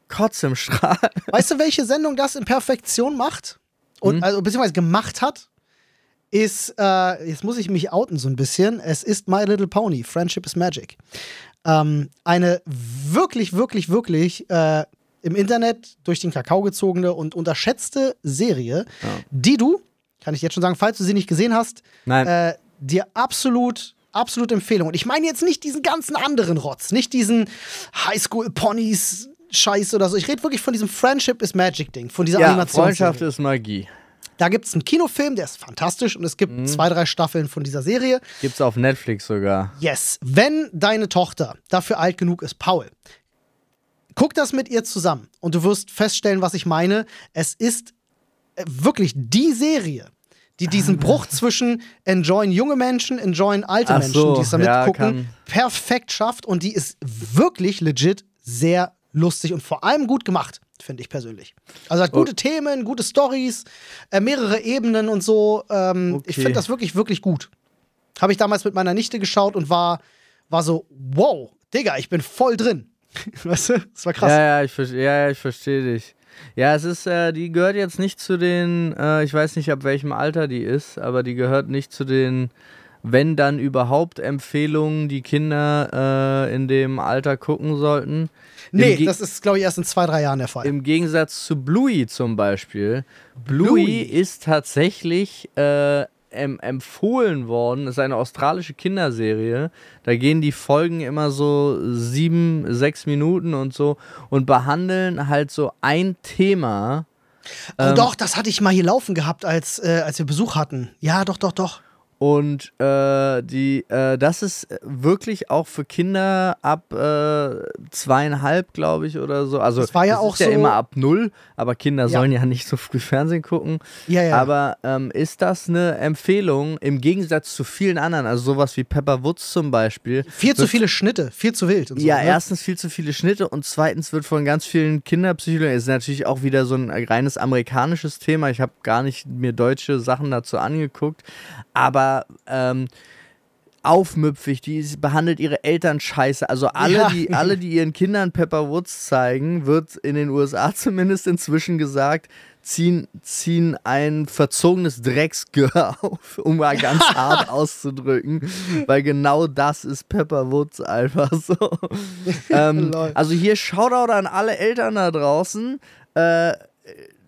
kotze im Strahl. Weißt du, welche Sendung das in Perfektion macht? Und, Hm? also, beziehungsweise gemacht hat? Ist, äh, jetzt muss ich mich outen so ein bisschen. Es ist My Little Pony, Friendship is Magic. Ähm, eine wirklich, wirklich, wirklich äh, im Internet durch den Kakao gezogene und unterschätzte Serie, die du, kann ich jetzt schon sagen, falls du sie nicht gesehen hast, Nein. äh, dir absolut, absolut Empfehlung. Und ich meine jetzt nicht diesen ganzen anderen Rotz, nicht diesen Highschool-Ponys. Scheiß oder so. Ich rede wirklich von diesem Friendship is Magic Ding, von dieser ja, Animation. Freundschaft ist Magie. Da gibt es einen Kinofilm, der ist fantastisch und es gibt Mhm. zwei, drei Staffeln von dieser Serie. Gibt's auf Netflix sogar. Yes, wenn deine Tochter dafür alt genug ist, Paul, guck das mit ihr zusammen und du wirst feststellen, was ich meine. Es ist äh, wirklich die Serie, die diesen Bruch zwischen enjoyen junge Menschen, enjoyen alte Ach Menschen, so, die es damit ja, gucken, kann- perfekt schafft und die ist wirklich legit sehr lustig und vor allem gut gemacht, finde ich persönlich. Also hat gute Themen, gute Stories, äh, mehrere Ebenen und so. Ähm, Ich Okay. finde das wirklich, wirklich gut. Habe ich damals mit meiner Nichte geschaut und war, war so, wow, Digga, ich bin voll drin. [laughs] weißt du? Das war krass. Ja, ja, ich, ver- ja, ich verstehe dich. Ja, es ist, äh, die gehört jetzt nicht zu den, äh, ich weiß nicht, ab welchem Alter die ist, aber die gehört nicht zu den, wenn dann überhaupt Empfehlungen, die Kinder äh, in dem Alter gucken sollten. nee, das ist, glaube ich, erst in zwei, drei Jahren der Fall. Im Gegensatz zu Bluey zum Beispiel. Bluey, Bluey. ist tatsächlich äh, em empfohlen worden. ist eine australische Kinderserie. Da gehen die Folgen immer so sieben, sechs Minuten und so und behandeln halt so ein Thema. oh, ähm, doch, das hatte ich mal hier laufen gehabt, als, äh, als wir Besuch hatten. Ja, doch, doch, doch. Und äh, die, äh, das ist wirklich auch für Kinder ab äh, zweieinhalb, glaube ich, oder so. Also Das war ja es auch ist ja so- immer ab null, aber Kinder Ja. sollen ja nicht so früh Fernsehen gucken. Ja, ja. Aber ähm, ist das eine Empfehlung im Gegensatz zu vielen anderen, also sowas wie Pepper Woods zum Beispiel? viel zu viele Schnitte, viel zu wild. Und so, Ja, ne? erstens viel zu viele Schnitte und zweitens wird von ganz vielen Kinderpsychologen, ist natürlich auch wieder so ein reines amerikanisches Thema. Ich habe gar nicht mir deutsche Sachen dazu angeguckt, aber ähm, aufmüpfig, die ist- behandelt ihre Eltern scheiße. Also alle, Ja. die, alle, die ihren Kindern Pepper Woods zeigen, wird in den USA [laughs] zumindest inzwischen gesagt, ziehen, ziehen ein verzogenes Drecksgehör [laughs] auf, um mal ganz [laughs] hart auszudrücken, weil genau das ist Pepper Woods einfach so. ähm, also hier Shoutout an alle Eltern da draußen. Äh,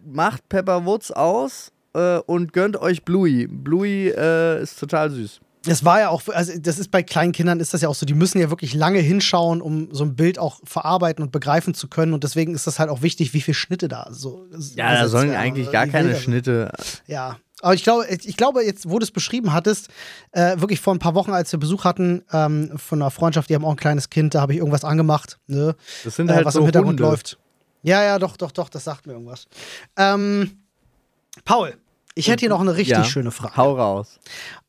macht Pepper Woods aus äh, und gönnt euch Bluey. Bluey äh, ist total süß. Das war ja auch, also das ist bei kleinen Kindern ist das ja auch so, die müssen ja wirklich lange hinschauen, um so ein Bild auch verarbeiten und begreifen zu können. Und deswegen ist das halt auch wichtig, wie viele Schnitte da so. Ja, da sollen werden eigentlich gar keine Schnitte. Ja. Aber ich glaube, ich glaube, jetzt, wo du es beschrieben hattest, äh, wirklich vor ein paar Wochen, als wir Besuch hatten ähm, von einer Freundschaft, die haben auch ein kleines Kind, da habe ich irgendwas angemacht, ne? Das sind äh, halt was so im Hintergrund Hunde. läuft. Ja, ja, doch, doch, doch, das sagt mir irgendwas. Ähm, Paul, ich hätte hier noch eine richtig Ja, schöne Frage. Hau raus.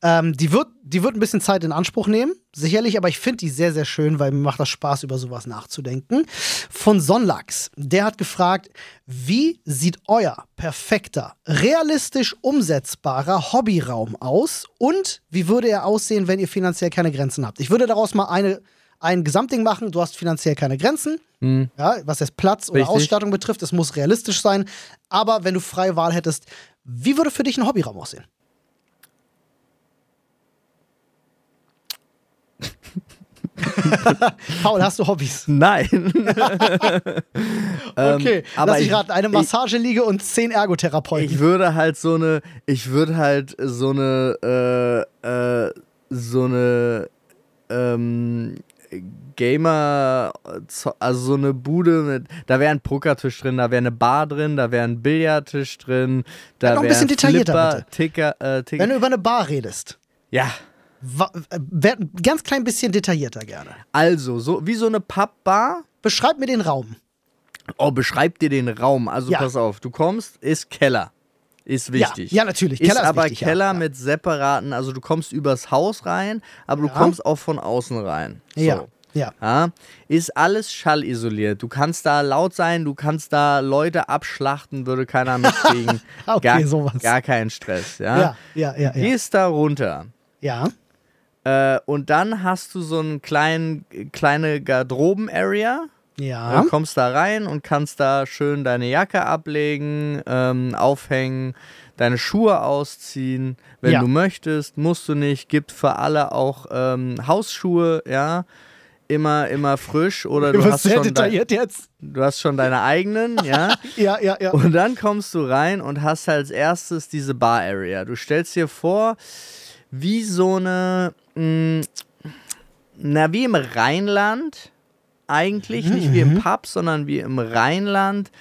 Ähm, die, wird, die wird ein bisschen Zeit in Anspruch nehmen, sicherlich, aber ich finde die sehr, sehr schön, weil mir macht das Spaß, über sowas nachzudenken. Von Sonnlachs. Der hat gefragt, wie sieht euer perfekter, realistisch umsetzbarer Hobbyraum aus und wie würde er aussehen, wenn ihr finanziell keine Grenzen habt? Ich würde daraus mal eine, ein Gesamtding machen. Du hast finanziell keine Grenzen. Ja, was jetzt Platz oder Richtig. Ausstattung betrifft, es muss realistisch sein. Aber wenn du freie Wahl hättest, wie würde für dich ein Hobbyraum aussehen? [laughs] Paul, hast du Hobbys? Nein. [laughs] Okay, Ähm, aber lass ich ich- raten. Eine Massageliege und zehn Ergotherapeuten. Ich würde halt so eine, ich würde halt so eine, äh, äh, so eine, ähm, Gamer, also so eine Bude mit, da wäre ein Pokertisch drin, da wäre eine Bar drin, da wäre ein Billardtisch drin, da Ja, noch ein wäre bisschen detaillierter, Flipper, bitte. Ticker, äh, Ticker. Wenn du über eine Bar redest, ja, äh, ein ganz klein bisschen detaillierter gerne. also so wie so eine Pappbar. Beschreib mir den Raum. Oh, beschreib dir den Raum. Also Ja. pass auf, du kommst, ist Keller. Ist wichtig. Ja, ja, natürlich. Ist, Keller ist aber wichtig. Keller Ja. mit separaten, also du kommst übers Haus rein, aber du Ja. kommst auch von außen rein. So. Ja. Ja. ja, ist alles schallisoliert. Du kannst da laut sein, du kannst da Leute abschlachten, würde keiner [laughs] mitkriegen. Okay, gar, sowas. gar kein Stress. Ja, Ja, ja, ja, ja. Gehst da runter. Ja. Äh, und dann hast du so eine kleinen, kleine Garderoben-Area. Ja. Du kommst da rein und kannst da schön deine Jacke ablegen, ähm, aufhängen, deine Schuhe ausziehen. Wenn Ja. du möchtest, musst du nicht. Gibt für alle auch ähm, Hausschuhe, ja. Immer, immer frisch oder Du [laughs] hast, sehr schon detailliert jetzt. du hast schon deine eigenen, ja. [laughs] Ja, ja, ja. Und dann kommst du rein und hast als erstes diese Bar-Area. Du stellst dir vor, wie so eine, mh, na, wie im Rheinland, eigentlich, nicht wie im Pub, sondern wie im Rheinland.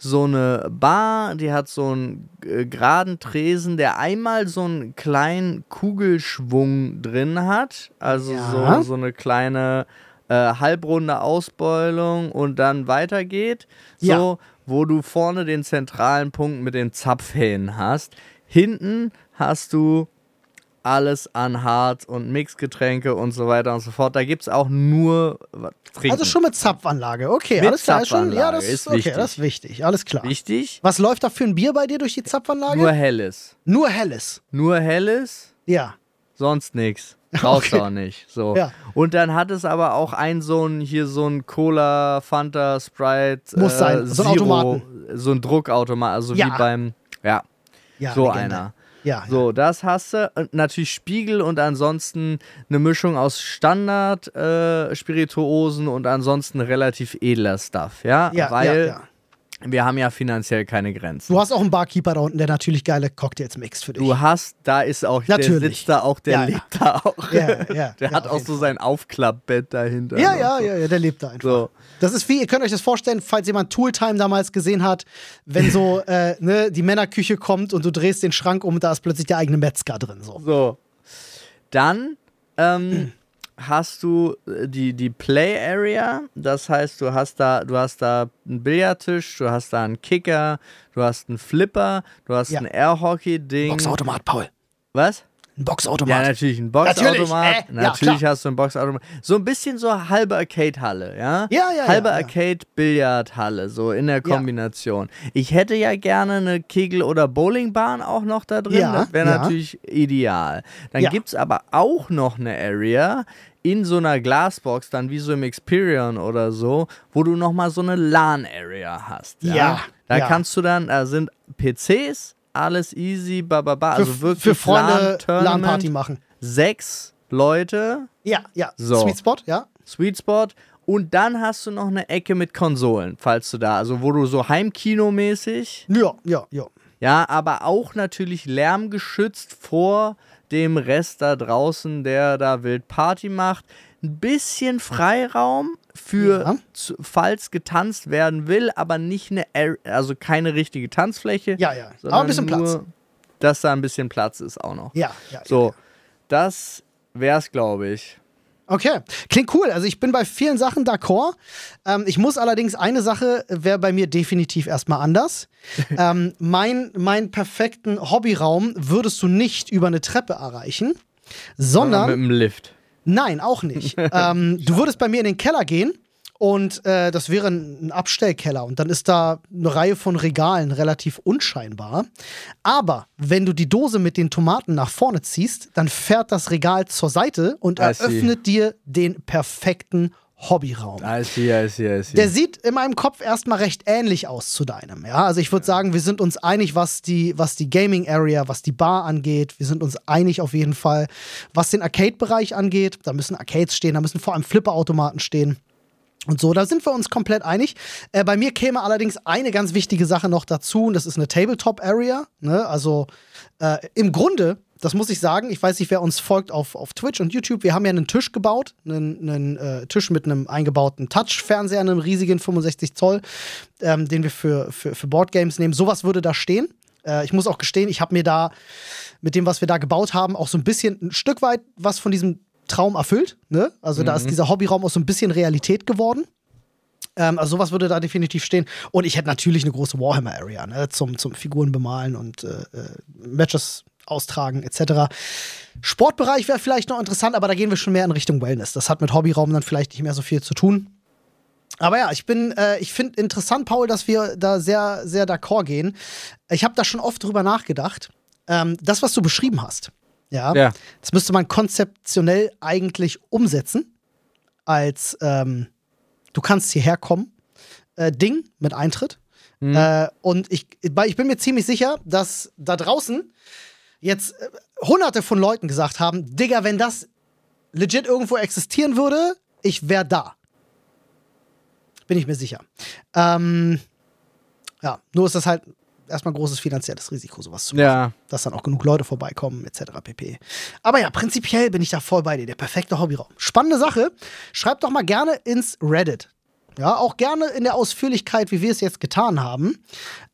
So eine Bar, die hat so einen äh, geraden Tresen, der einmal so einen kleinen Kugelschwung drin hat. Also Ja. so, so eine kleine äh, halbrunde Ausbeulung und dann weitergeht. So, Ja. wo du vorne den zentralen Punkt mit den Zapfhähnen hast. Hinten hast du alles an Hart- und Mixgetränke und so weiter und so fort. Da gibt es auch nur trinken. Also schon mit Zapfanlage. Okay, Mit alles klar. ist Schon, ja, Zapfanlage, das ist okay, wichtig. das ist wichtig. Alles klar. Wichtig, Was läuft da für ein Bier bei dir durch die Zapfanlage? nur helles. Nur helles. Nur helles, Ja. sonst nichts. [laughs] Brauchst Okay. auch nicht. So. Ja. Und dann hat es aber auch ein so ein, hier so ein Cola, Fanta, Sprite. Muss sein, so ein Automaten. So ein Druckautomat, also Ja. wie beim, ja, Ja, so Legende. einer. Ja. So, das hast du. Und natürlich Spiegel und ansonsten eine Mischung aus Standard-Spirituosen und ansonsten relativ edler Stuff, ja? ja, Weil ja, ja. Wir haben ja finanziell keine Grenzen. Du hast auch einen Barkeeper da unten, der natürlich geile Cocktails mixt für dich. Du hast, da ist auch, der Natürlich. sitzt da auch, der Ja, ja. lebt da auch. Ja, ja, [laughs] der ja, hat auch so sein Aufklappbett dahinter. ja, ja, so. ja, ja, der lebt da einfach. So. Das ist wie, ihr könnt euch das vorstellen, falls jemand Tooltime damals gesehen hat, wenn so [laughs] äh, ne, die Männerküche kommt und du drehst den Schrank um und da ist plötzlich der eigene Metzger drin. So. So. Dann ähm, [clears throat] hast du äh, die, die Play Area. Das heißt, du hast da, du hast da einen Billardtisch, du hast da einen Kicker, du hast einen Flipper, du hast Ja. ein Airhockey-Ding. Boxautomat, Paul. Was? Ein Boxautomat. Ja, natürlich ein Boxautomat. Natürlich, äh, ja, natürlich klar. hast du einen Boxautomat. So ein bisschen so halbe Arcade-Halle, ja? Ja, ja, Halbe ja, ja. Arcade-Billardhalle, so in der Kombination. Ich hätte ja gerne eine Kegel- oder Bowlingbahn auch noch da drin. Ja, das wäre ja. natürlich ideal. Dann Ja. gibt es aber auch noch eine Area in so einer Glasbox, dann wie so im Experion oder so, wo du nochmal so eine LAN-Area hast. Ja. Ja, Da ja. kannst du dann, da sind PCs, alles easy, bababa. für, Also wirklich für Freunde LAN-Party machen. sechs Leute, Ja, ja. So. Sweet Spot, ja. Sweet Spot. Und dann hast du noch eine Ecke mit Konsolen, falls du da, also wo du so Heimkinomäßig, Ja, ja, ja. ja, aber auch natürlich lärmgeschützt vor dem Rest da draußen, der da wild Party macht. Ein bisschen Freiraum für, Ja. zu, falls getanzt werden will, aber nicht eine, also keine richtige Tanzfläche. Ja, ja. Aber ein bisschen nur, Platz. Dass da ein bisschen Platz ist auch noch. Ja, ja. So, Ja. das wär's, glaube ich. Okay, klingt cool. Also ich bin bei vielen Sachen d'accord. Ähm, ich muss allerdings eine Sache wäre bei mir definitiv erstmal anders. [laughs] ähm, mein, meinen perfekten Hobbyraum würdest du nicht über eine Treppe erreichen, sondern mit dem Lift. Nein, auch nicht. [laughs] ähm, du würdest bei mir in den Keller gehen und äh, das wäre ein Abstellkeller und dann ist da eine Reihe von Regalen relativ unscheinbar. Aber wenn du die Dose mit den Tomaten nach vorne ziehst, dann fährt das Regal zur Seite und eröffnet dir den perfekten Hobbyraum. I see, I see, I see. Der sieht in meinem Kopf erstmal recht ähnlich aus zu deinem. Ja, also ich würde sagen, wir sind uns einig, was die, was die Gaming Area, was die Bar angeht. Wir sind uns einig auf jeden Fall, was den Arcade-Bereich angeht. Da müssen Arcades stehen, da müssen vor allem Flipperautomaten stehen. Und so, da sind wir uns komplett einig. Äh, bei mir käme allerdings eine ganz wichtige Sache noch dazu, und das ist eine Tabletop-Area. Ne? Also äh, im Grunde, das muss ich sagen, ich weiß nicht, wer uns folgt auf, auf Twitch und YouTube, wir haben ja einen Tisch gebaut, einen, einen äh, Tisch mit einem eingebauten Touch-Fernseher, einem riesigen 65 Zoll, ähm, den wir für, für, für Boardgames nehmen. Sowas würde da stehen. Äh, ich muss auch gestehen, ich habe mir da mit dem, was wir da gebaut haben, auch so ein bisschen ein Stück weit was von diesem Traum erfüllt. Ne? Also da ist dieser Hobbyraum auch so ein bisschen Realität geworden. Ähm, also sowas würde da definitiv stehen. Und ich hätte natürlich eine große Warhammer-Area ne? zum, zum Figuren bemalen und äh, äh, Matches austragen etc. Sportbereich wäre vielleicht noch interessant, aber da gehen wir schon mehr in Richtung Wellness. Das hat mit Hobbyraum dann vielleicht nicht mehr so viel zu tun. Aber ja, ich bin, äh, ich finde interessant, Paul, dass wir da sehr, sehr d'accord gehen. Ich habe da schon oft drüber nachgedacht. Ähm, das, was du beschrieben hast, ja, Ja. das müsste man konzeptionell eigentlich umsetzen als ähm, du kannst hierher kommen äh, Ding mit Eintritt. Äh, und ich, ich bin mir ziemlich sicher, dass da draußen jetzt äh, hunderte von Leuten gesagt haben, Digga, wenn das legit irgendwo existieren würde, ich wäre da. Bin ich mir sicher. Ähm, ja, nur ist das halt erstmal ein großes finanzielles Risiko, sowas zu machen Ja. dass dann auch genug Leute vorbeikommen, etc. pp. Aber ja, prinzipiell bin ich da voll bei dir. Der perfekte Hobbyraum. Spannende Sache. Schreibt doch mal gerne ins Reddit. Ja, auch gerne in der Ausführlichkeit, wie wir es jetzt getan haben,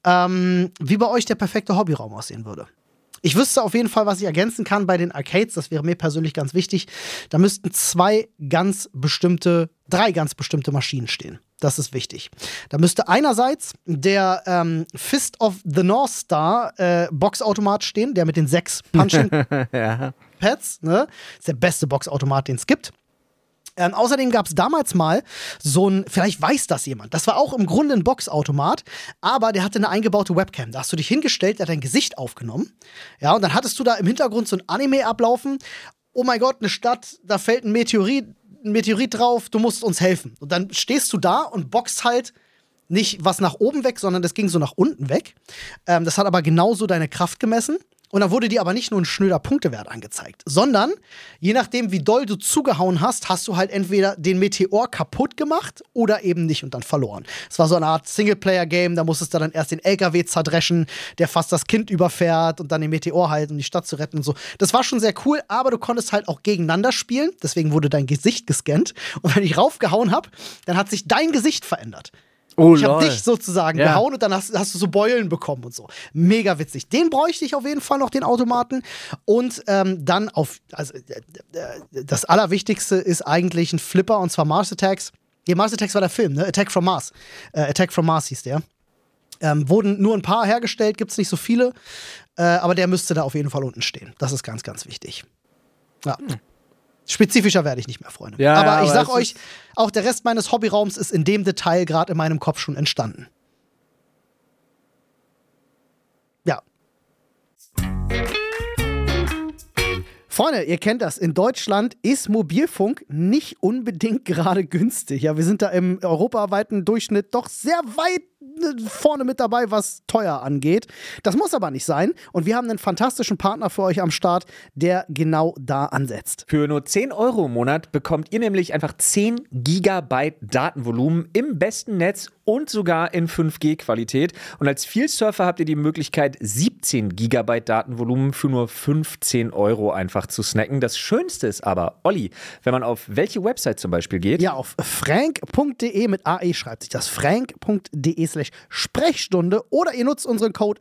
ähm, wie bei euch der perfekte Hobbyraum aussehen würde. Ich wüsste auf jeden Fall, was ich ergänzen kann bei den Arcades. Das wäre mir persönlich ganz wichtig. Da müssten zwei ganz bestimmte, drei ganz bestimmte Maschinen stehen. Das ist wichtig. Da müsste einerseits der ähm, Fist of the North Star äh, Boxautomat stehen, der mit den sechs Punching [laughs] ja. Pads, ne? Ist der beste Boxautomat, den es gibt. Ähm, außerdem gab es damals mal so ein, vielleicht weiß das jemand, das war auch im Grunde ein Boxautomat, aber der hatte eine eingebaute Webcam. Da hast du dich hingestellt, der hat dein Gesicht aufgenommen. Ja, und dann hattest du da im Hintergrund so ein Anime ablaufen. Oh mein Gott, eine Stadt, da fällt ein Meteorit, ein Meteorit drauf, du musst uns helfen. Und dann stehst du da und boxt halt nicht was nach oben weg, sondern das ging so nach unten weg. Ähm, das hat aber genauso deine Kraft gemessen. Und dann wurde dir aber nicht nur ein schnöder Punktewert angezeigt, sondern je nachdem, wie doll du zugehauen hast, hast du halt entweder den Meteor kaputt gemacht oder eben nicht und dann verloren. Es war so eine Art Singleplayer-Game, da musstest du dann erst den LKW zerdreschen, der fast das Kind überfährt und dann den Meteor halten, um die Stadt zu retten und so. Das war schon sehr cool, aber du konntest halt auch gegeneinander spielen, deswegen wurde dein Gesicht gescannt. Und wenn ich raufgehauen habe, dann hat sich dein Gesicht verändert. Oh, Ich habe dich sozusagen Ja. gehauen und dann hast, hast du so Beulen bekommen und so. Mega witzig. Den bräuchte ich auf jeden Fall noch, den Automaten. Und ähm, dann auf, also äh, äh, das Allerwichtigste ist eigentlich ein Flipper und zwar Mars Attacks. Nee, Mars Attacks war der Film, ne? Attack from Mars. Äh, Attack from Mars hieß der. Ähm, wurden nur ein paar hergestellt, gibt es nicht so viele. Äh, aber der müsste da auf jeden Fall unten stehen. Das ist ganz, ganz wichtig. Ja. Spezifischer werde ich nicht mehr, Freunde. Ja, aber ja, ich aber sag euch, auch der Rest meines Hobbyraums ist in dem Detail gerade in meinem Kopf schon entstanden. Freunde, ihr kennt das. In Deutschland ist Mobilfunk nicht unbedingt [laughs] gerade günstig. Ja, wir sind da im europaweiten Durchschnitt doch sehr weit äh, vorne mit dabei, was teuer angeht. Das muss aber nicht sein. Und wir haben einen fantastischen Partner für euch am Start, der genau da ansetzt. Für nur 10 Euro im Monat bekommt ihr nämlich einfach 10 Gigabyte Datenvolumen im besten Netz und sogar in 5G-Qualität. Und als Vielsurfer habt ihr die Möglichkeit, 17 Gigabyte Datenvolumen für nur 15 Euro einfach zu snacken. Das Schönste ist aber, Olli, wenn man auf welche Website zum Beispiel geht, Ja, auf frank.de mit AE schreibt sich das. frank.de slash Sprechstunde oder ihr nutzt unseren Code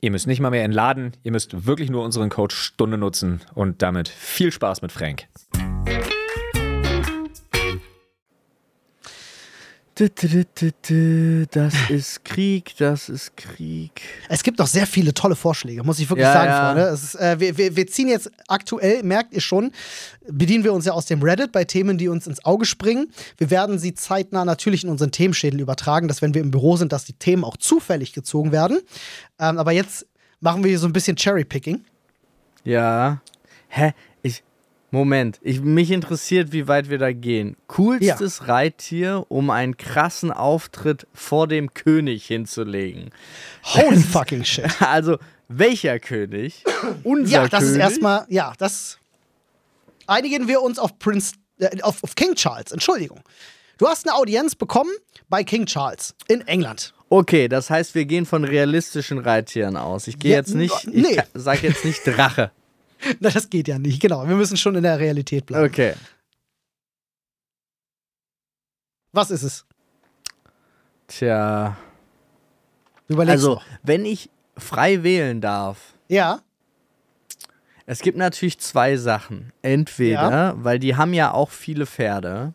Ihr müsst nicht mal mehr entladen, ihr müsst wirklich nur unseren Code Stunde nutzen und damit viel Spaß mit Frank. Das ist Krieg, das ist Krieg. Es gibt noch sehr viele tolle Vorschläge, muss ich wirklich Ja, sagen, ja. Freunde. Ist, äh, wir, wir, wir ziehen jetzt aktuell, merkt ihr schon, bedienen wir uns ja aus dem Reddit bei Themen, die uns ins Auge springen. Wir werden sie zeitnah natürlich in unseren Themenschädel übertragen, dass wenn wir im Büro sind, dass die Themen auch zufällig gezogen werden. Ähm, aber jetzt machen wir hier so ein bisschen Cherry-Picking. Ja. Hä? Moment. Ich, mich interessiert, wie weit wir da gehen. Coolstes Reittier, um einen krassen Auftritt vor dem König hinzulegen. Holy fucking shit. [laughs] Also, welcher König? Unser Ja, das König? ist erstmal, ja, das. Einigen wir uns auf Prince, äh, auf, auf King Charles, Entschuldigung. Du hast eine Audienz bekommen bei King Charles in England. Okay, das heißt, wir gehen von realistischen Reittieren aus. Ich gehe Ja, jetzt nicht. nee. Ich ka- sag jetzt nicht Drache. [laughs] Na, das geht ja nicht, genau. Wir müssen schon in der Realität bleiben. Okay. Was ist es? Tja. Überlegst Also, noch. wenn ich frei wählen darf, Ja, es gibt natürlich zwei Sachen. Entweder, weil die haben ja auch viele Pferde,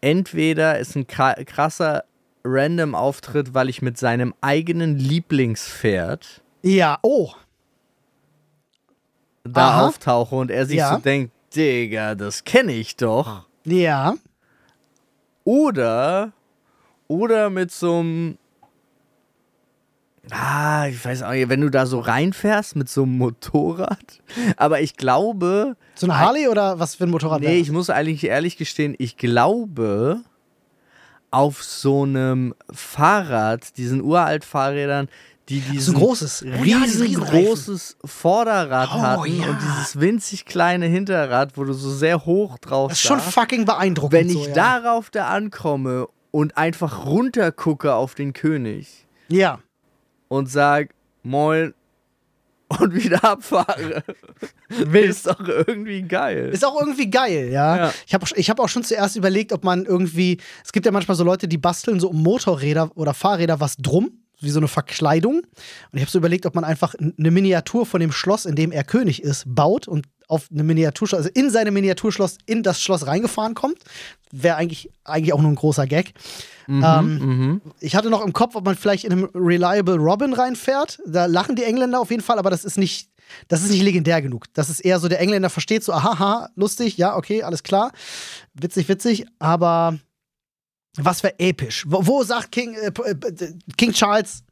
entweder ist ein kra- krasser Random-Auftritt, weil ich mit seinem eigenen Lieblingspferd ja, oh. Da Aha. auftauche und er sich Ja. so denkt, Digga, das kenne ich doch. Ja. Oder, oder mit so einem, ah, ich weiß auch nicht, wenn du da so reinfährst mit so einem Motorrad. [laughs] Aber ich glaube, So eine Harley oder was für ein Motorrad? nee, ich muss eigentlich ehrlich gestehen, ich glaube, auf so einem Fahrrad, diesen uralt Fahrrädern, die das? so großes. Oh riesengroßes Vorderrad Oh, hatten ja. und dieses winzig kleine Hinterrad, wo du so sehr hoch drauf Das ist schon fucking beeindruckend. Wenn so, ich ja. darauf da ankomme und einfach runtergucke auf den König Ja. und sag Moin und [laughs] wieder abfahre, ist doch irgendwie geil. Ist auch irgendwie geil, ja. Ja. Ich habe ich hab auch schon zuerst überlegt, ob man irgendwie. Es gibt ja manchmal so Leute, die basteln so um Motorräder oder Fahrräder was drum, wie so eine Verkleidung. Und ich habe so überlegt, ob man einfach eine Miniatur von dem Schloss, in dem er König ist, baut und auf eine Miniaturschloss, also in seine Miniaturschloss, in das Schloss reingefahren kommt. Wäre eigentlich, eigentlich auch nur ein großer Gag. Mhm, Ähm, ich hatte noch im Kopf, ob man vielleicht in einem Reliable Robin reinfährt. Da lachen die Engländer auf jeden Fall, aber das ist nicht, das ist nicht legendär genug. Das ist eher so, der Engländer versteht so, aha, aha, lustig, ja, okay, alles klar. Witzig, witzig, aber was für episch. Wo, wo sagt King, äh, äh, King Charles,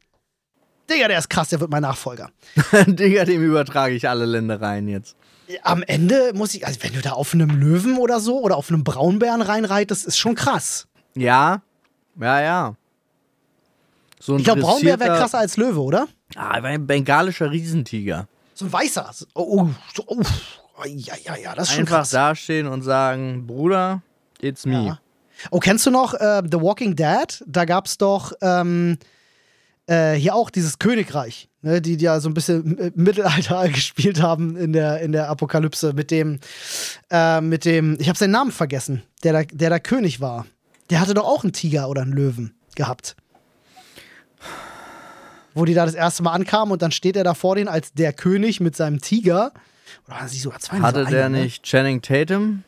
Digga, der ist krass, der wird mein Nachfolger. [laughs] Digga, dem übertrage ich alle Ländereien jetzt. Am Ende muss ich, also wenn du da auf einem Löwen oder so oder auf einem Braunbären reinreitest, ist schon krass. Ja, ja, ja. So Ich glaube, Braunbär wäre krasser als Löwe, oder? Ah, ein bengalischer Riesentiger. So ein weißer. Oh, oh, oh. Ja, ja, ja, das ist schon Einfach krass. dastehen und sagen, Bruder, it's me. Ja. Oh, kennst du noch äh, The Walking Dead? Da gab es doch ähm, äh, hier auch dieses Königreich, ne, die ja so ein bisschen im Mittelalter [laughs] gespielt haben in der, in der Apokalypse mit dem, äh, mit dem, ich habe seinen Namen vergessen, der da, der da König war. Der hatte doch auch einen Tiger oder einen Löwen gehabt. Wo die da das erste Mal ankamen und dann steht er da vor denen als der König mit seinem Tiger. Oder waren sie sogar zwei? Hatte so der einer, ne? nicht Channing Tatum?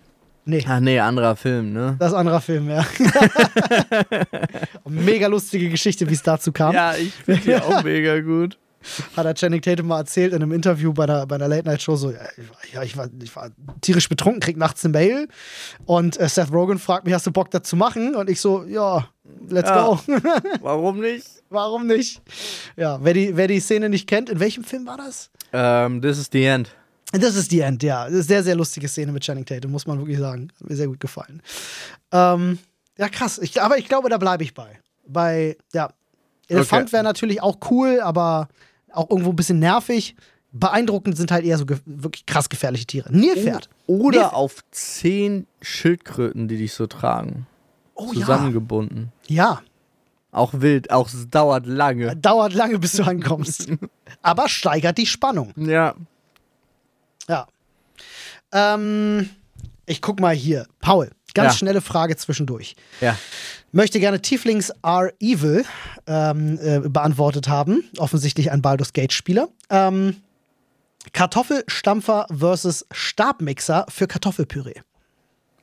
Nee. Ach nee, anderer Film, ne? Das ist anderer Film, ja. [laughs] Mega lustige Geschichte, wie es dazu kam. Ja, ich finde die auch mega gut. Hat er Channing Tatum mal erzählt in einem Interview bei einer, bei einer Late-Night-Show so, ja, ich war- ich war, tierisch betrunken, krieg nachts eine Mail und äh, Seth Rogen fragt mich, hast du Bock, das zu machen? Und ich so, ja, let's Ja. go. [laughs] Warum nicht? Warum nicht? Ja, wer die, wer die Szene nicht kennt, in welchem Film war das? Ähm, this is the end. Das ist die End, ja. Das ist eine sehr, sehr lustige Szene mit Channing Tatum, muss man wirklich sagen. Hat mir sehr gut gefallen. Ähm, ja, krass. Ich, aber ich glaube, da bleibe ich bei. Bei, ja. Elefant Okay. wäre natürlich auch cool, aber auch irgendwo ein bisschen nervig. Beeindruckend sind halt eher so wirklich krass gefährliche Tiere. Nilpferd. Oder Nilpferd. auf zehn Schildkröten, die dich so tragen. Oh ja. Zusammengebunden. Ja. Auch wild, auch es dauert lange. Dauert lange, bis du ankommst. [laughs] aber steigert die Spannung. Ja. Ja. Ähm, ich guck mal hier. Paul, ganz Ja. schnelle Frage zwischendurch. Ja. möchte gerne Tieflings are evil ähm, äh, beantwortet haben. Offensichtlich ein Baldur's Gate-Spieler. Ähm, Kartoffelstampfer versus Stabmixer für Kartoffelpüree.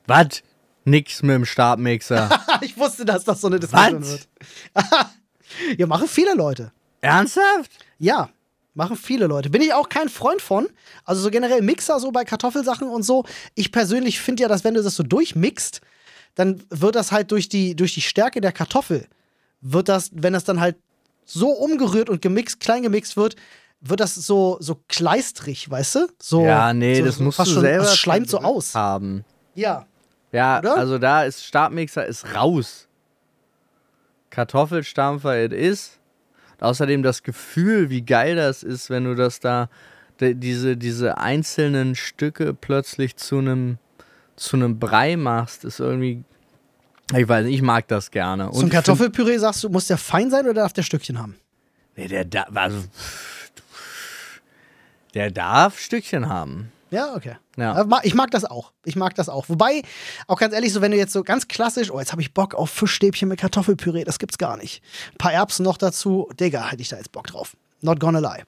Was? Nix mit dem Stabmixer. [laughs] ich wusste, dass das so eine Diskussion wird. [laughs] ja, machen viele Leute. Ernsthaft? Ja, machen viele Leute. Bin ich auch kein Freund von. Also so generell Mixer so bei Kartoffelsachen und so. Ich persönlich finde ja, dass wenn du das so durchmixt, dann wird das halt durch die, durch die Stärke der Kartoffel, wird das, wenn das dann halt so umgerührt und gemixt, klein gemixt wird, wird das so, so kleistrig, weißt du? So, ja, nee, so, das musst du schon, selber Das schleimt so aus. haben. Ja. Ja, Oder? also da ist Stabmixer ist raus. Kartoffelstampfer it is. Außerdem das Gefühl, wie geil das ist, wenn du das da diese diese einzelnen Stücke plötzlich zu einem zu einem Brei machst, ist irgendwie ich weiß nicht, ich mag das gerne. So ein ich Kartoffelpüree, sagst du, muss der fein sein oder darf der Stückchen haben? Nee, der da also Der darf Stückchen haben. Ja, okay. Ja. Äh, Ich mag das auch. Ich mag das auch. Wobei, auch ganz ehrlich, so wenn du jetzt so ganz klassisch, oh, jetzt habe ich Bock auf Fischstäbchen mit Kartoffelpüree, das gibt's gar nicht. Ein paar Erbsen noch dazu, Digga, hätte ich da jetzt Bock drauf. Not gonna lie.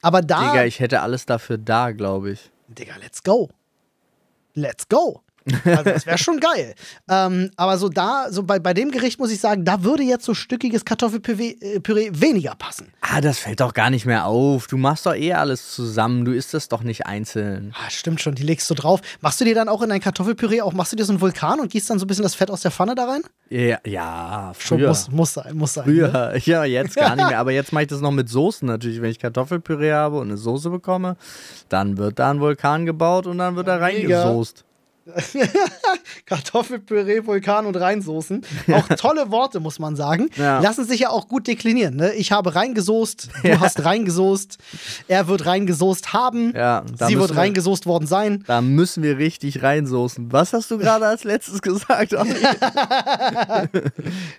Aber da, Digga, ich hätte alles dafür da, glaube ich. Digga, let's go. Let's go. Also das wäre schon geil. Ähm, aber so da, so bei, bei dem Gericht muss ich sagen, da würde jetzt so stückiges Kartoffelpüree äh, weniger passen. Ah, das fällt doch gar nicht mehr auf. Du machst doch eh alles zusammen. Du isst das doch nicht einzeln. Ah, stimmt schon, die legst du drauf. Machst du dir dann auch in dein Kartoffelpüree auch, machst du dir so einen Vulkan und gießt dann so ein bisschen das Fett aus der Pfanne da rein? Ja, ja Schon früher. muss, muss sein, muss sein. Ne? Früher, [laughs] ja, jetzt gar nicht [laughs] mehr. Aber jetzt mache ich das noch mit Soßen natürlich. Wenn ich Kartoffelpüree habe und eine Soße bekomme, dann wird da ein Vulkan gebaut und dann wird da reingesoßt. [laughs] Kartoffelpüree, Vulkan und Reinsoßen. Auch tolle Worte, muss man sagen. Ja. Lassen sich ja auch gut deklinieren. Ne? Ich habe reingesoßt, du hast reingesoßt, er wird reingesoßt haben, Ja, sie wird wir- reingesoßt worden sein. Da müssen wir richtig reinsoßen. Was hast du gerade als letztes gesagt? [laughs]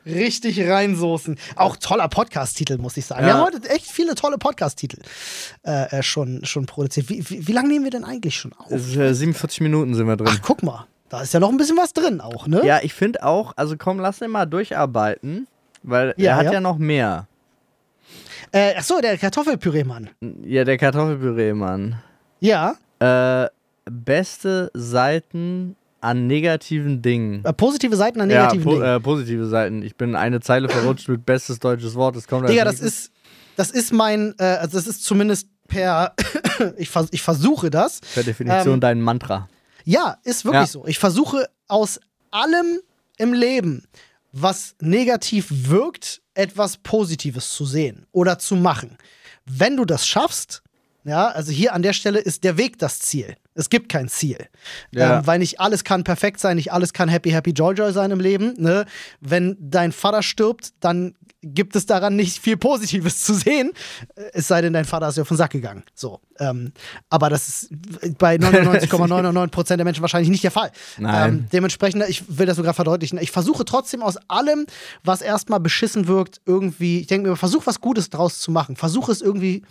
Richtig reinsoßen. Auch toller Podcast-Titel, muss ich sagen. Wir haben heute echt viele tolle Podcast-Titel äh, äh, schon, schon produziert. Wie, wie, wie lange nehmen wir denn eigentlich schon auf? Es ist, äh, 47 Minuten sind wir drin. Ach, guck mal. Da ist ja noch ein bisschen was drin auch, ne? Ja, ich finde auch, also komm, lass ihn mal durcharbeiten, weil Ja, er hat ja. ja. noch mehr. Äh, achso, der Kartoffelpüree-Mann. Ja, der Kartoffelpüree, Mann. Ja, Äh, beste Seiten an negativen Dingen. äh, positive Seiten an Ja, negativen po Dingen. äh, positive Seiten. Ich bin eine Zeile verrutscht mit bestes deutsches Wort. Das kommt Digga, das ist, das ist mein, äh, also das ist zumindest per, [coughs] ich, vers ich versuche das. per Definition ähm, dein Mantra. Ja, ist wirklich Ja. so. Ich versuche aus allem im Leben, was negativ wirkt, etwas Positives zu sehen oder zu machen. Wenn du das schaffst, ja, also hier an der Stelle ist der Weg das Ziel. Es gibt kein Ziel. Ja. Ähm, weil nicht alles kann perfekt sein, nicht alles kann happy, happy, joy, joy sein im Leben. Ne? Wenn dein Vater stirbt, dann gibt es daran nicht viel Positives zu sehen. Äh, Es sei denn, dein Vater ist ja auf den Sack gegangen. So. Ähm, aber das ist bei [laughs] 99,99% der Menschen wahrscheinlich nicht der Fall. Nein. Ähm, dementsprechend, ich will das sogar verdeutlichen. Ich versuche trotzdem aus allem, was erstmal beschissen wirkt, irgendwie, ich denke mir, versuch was Gutes draus zu machen. Versuch es irgendwie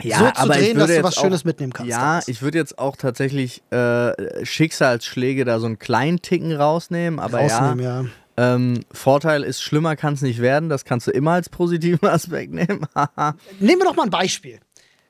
so zu drehen, dass du was Schönes mitnehmen kannst. Ja, daraus. ich würde jetzt auch tatsächlich äh, Schicksalsschläge da so einen kleinen Ticken rausnehmen, aber rausnehmen, ja. ja. Ähm, Vorteil ist, schlimmer kann es nicht werden. Das kannst du immer als positiven [laughs] Aspekt nehmen. [laughs] Nehmen wir doch mal ein Beispiel.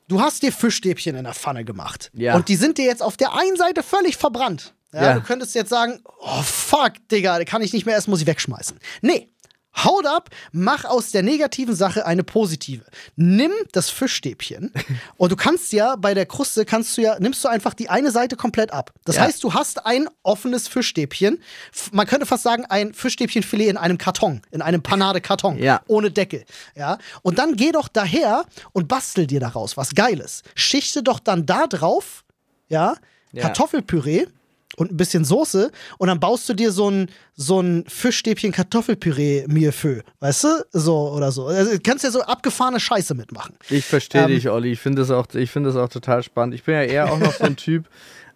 Du hast dir Fischstäbchen in der Pfanne gemacht. Ja. Und die sind dir jetzt auf der einen Seite völlig verbrannt. Ja, Ja. Du könntest jetzt sagen, oh fuck, Digga, da kann ich nicht mehr essen, muss ich wegschmeißen. Nee. Haut ab, mach aus der negativen Sache eine positive. Nimm das Fischstäbchen [laughs] und du kannst ja bei der Kruste kannst du ja nimmst du einfach die eine Seite komplett ab. Das Ja. heißt, du hast ein offenes Fischstäbchen. Man könnte fast sagen ein Fischstäbchenfilet in einem Karton, in einem Panade-Karton Ja. ohne Deckel. Ja? Und dann geh doch daher und bastel dir daraus was Geiles. Schichte doch dann da drauf, Ja. Kartoffelpüree und ein bisschen Soße und dann baust du dir so ein, so ein Fischstäbchen Kartoffelpüree Millefeu, weißt du? So oder so. Also, du kannst ja so abgefahrene Scheiße mitmachen. Ich verstehe Ähm, dich, Olli. Ich finde das, auch- ich find das auch total spannend. Ich bin ja eher auch noch so ein [laughs] Typ,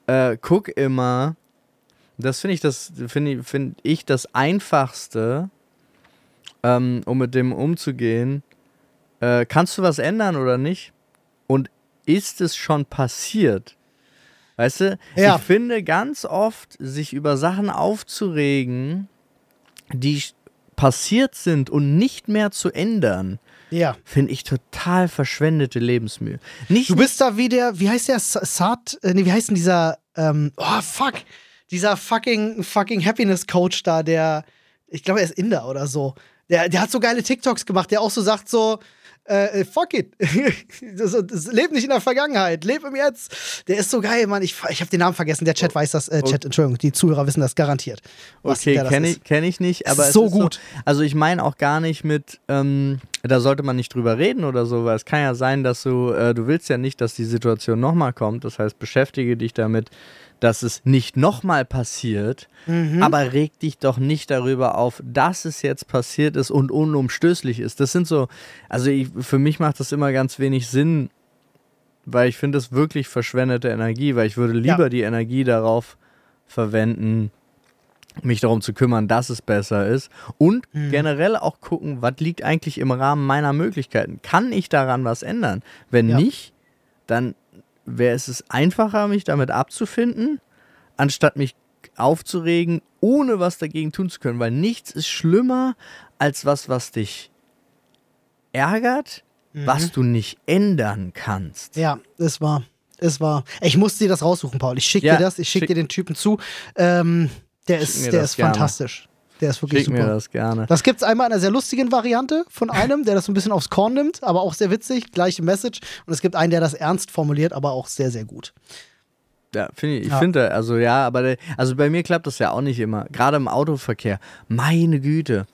äh, guck immer, das finde ich, das finde ich, find ich das Einfachste, ähm, um mit dem umzugehen. Äh, kannst du was ändern oder nicht? Und ist es schon passiert? Weißt du, Ja. ich finde ganz oft, sich über Sachen aufzuregen, die passiert sind und nicht mehr zu ändern, Ja. finde ich total verschwendete Lebensmühe. Nicht Du bist da wie der, wie heißt der? Sa- Saad, äh, nee, wie heißt denn dieser, ähm, oh fuck, dieser fucking, fucking Happiness Coach da, der, ich glaube, er ist Inder oder so. Der, der hat so geile TikToks gemacht, der auch so sagt so, äh, fuck it. [laughs] das, das, leb nicht in der Vergangenheit, leb im Jetzt. Der ist so geil, Mann. Ich, ich habe den Namen vergessen. Der Chat weiß das. Äh, Chat, Entschuldigung, die Zuhörer wissen das garantiert. Okay, kenne ich, kenn ich nicht, aber so ist gut. also ich meine auch gar nicht mit, ähm, da sollte man nicht drüber reden oder so, weil es kann ja sein, dass du, äh, du willst ja nicht, dass die Situation nochmal kommt. Das heißt, beschäftige dich damit, dass es nicht nochmal passiert, Mhm. aber reg dich doch nicht darüber auf, dass es jetzt passiert ist und unumstößlich ist. Das sind so, also ich, für mich macht das immer ganz wenig Sinn, weil ich finde es wirklich verschwendete Energie, weil ich würde lieber Ja. die Energie darauf verwenden, mich darum zu kümmern, dass es besser ist und Mhm. generell auch gucken, was liegt eigentlich im Rahmen meiner Möglichkeiten. Kann ich daran was ändern? Wenn Ja. nicht, dann wäre es einfacher, mich damit abzufinden, anstatt mich aufzuregen, ohne was dagegen tun zu können. Weil nichts ist schlimmer als was, was dich ärgert, was du nicht ändern kannst. Ja, es war. Es war. Ich musste dir das raussuchen, Paul. Ich schicke Ja, dir das, ich schicke schick- dir den Typen zu. Ähm, der ist, mir der ist gerne. fantastisch. Der ist wirklich Schick mir super. das gerne. Das gibt es einmal in einer sehr lustigen Variante von einem, der das so ein bisschen aufs Korn nimmt, aber auch sehr witzig, gleiche Message. Und es gibt einen, der das ernst formuliert, aber auch sehr, sehr gut. Ja, finde ich. Ich Ja. finde, also ja, aber der, also bei mir klappt das ja auch nicht immer. Gerade im Autoverkehr. Meine Güte.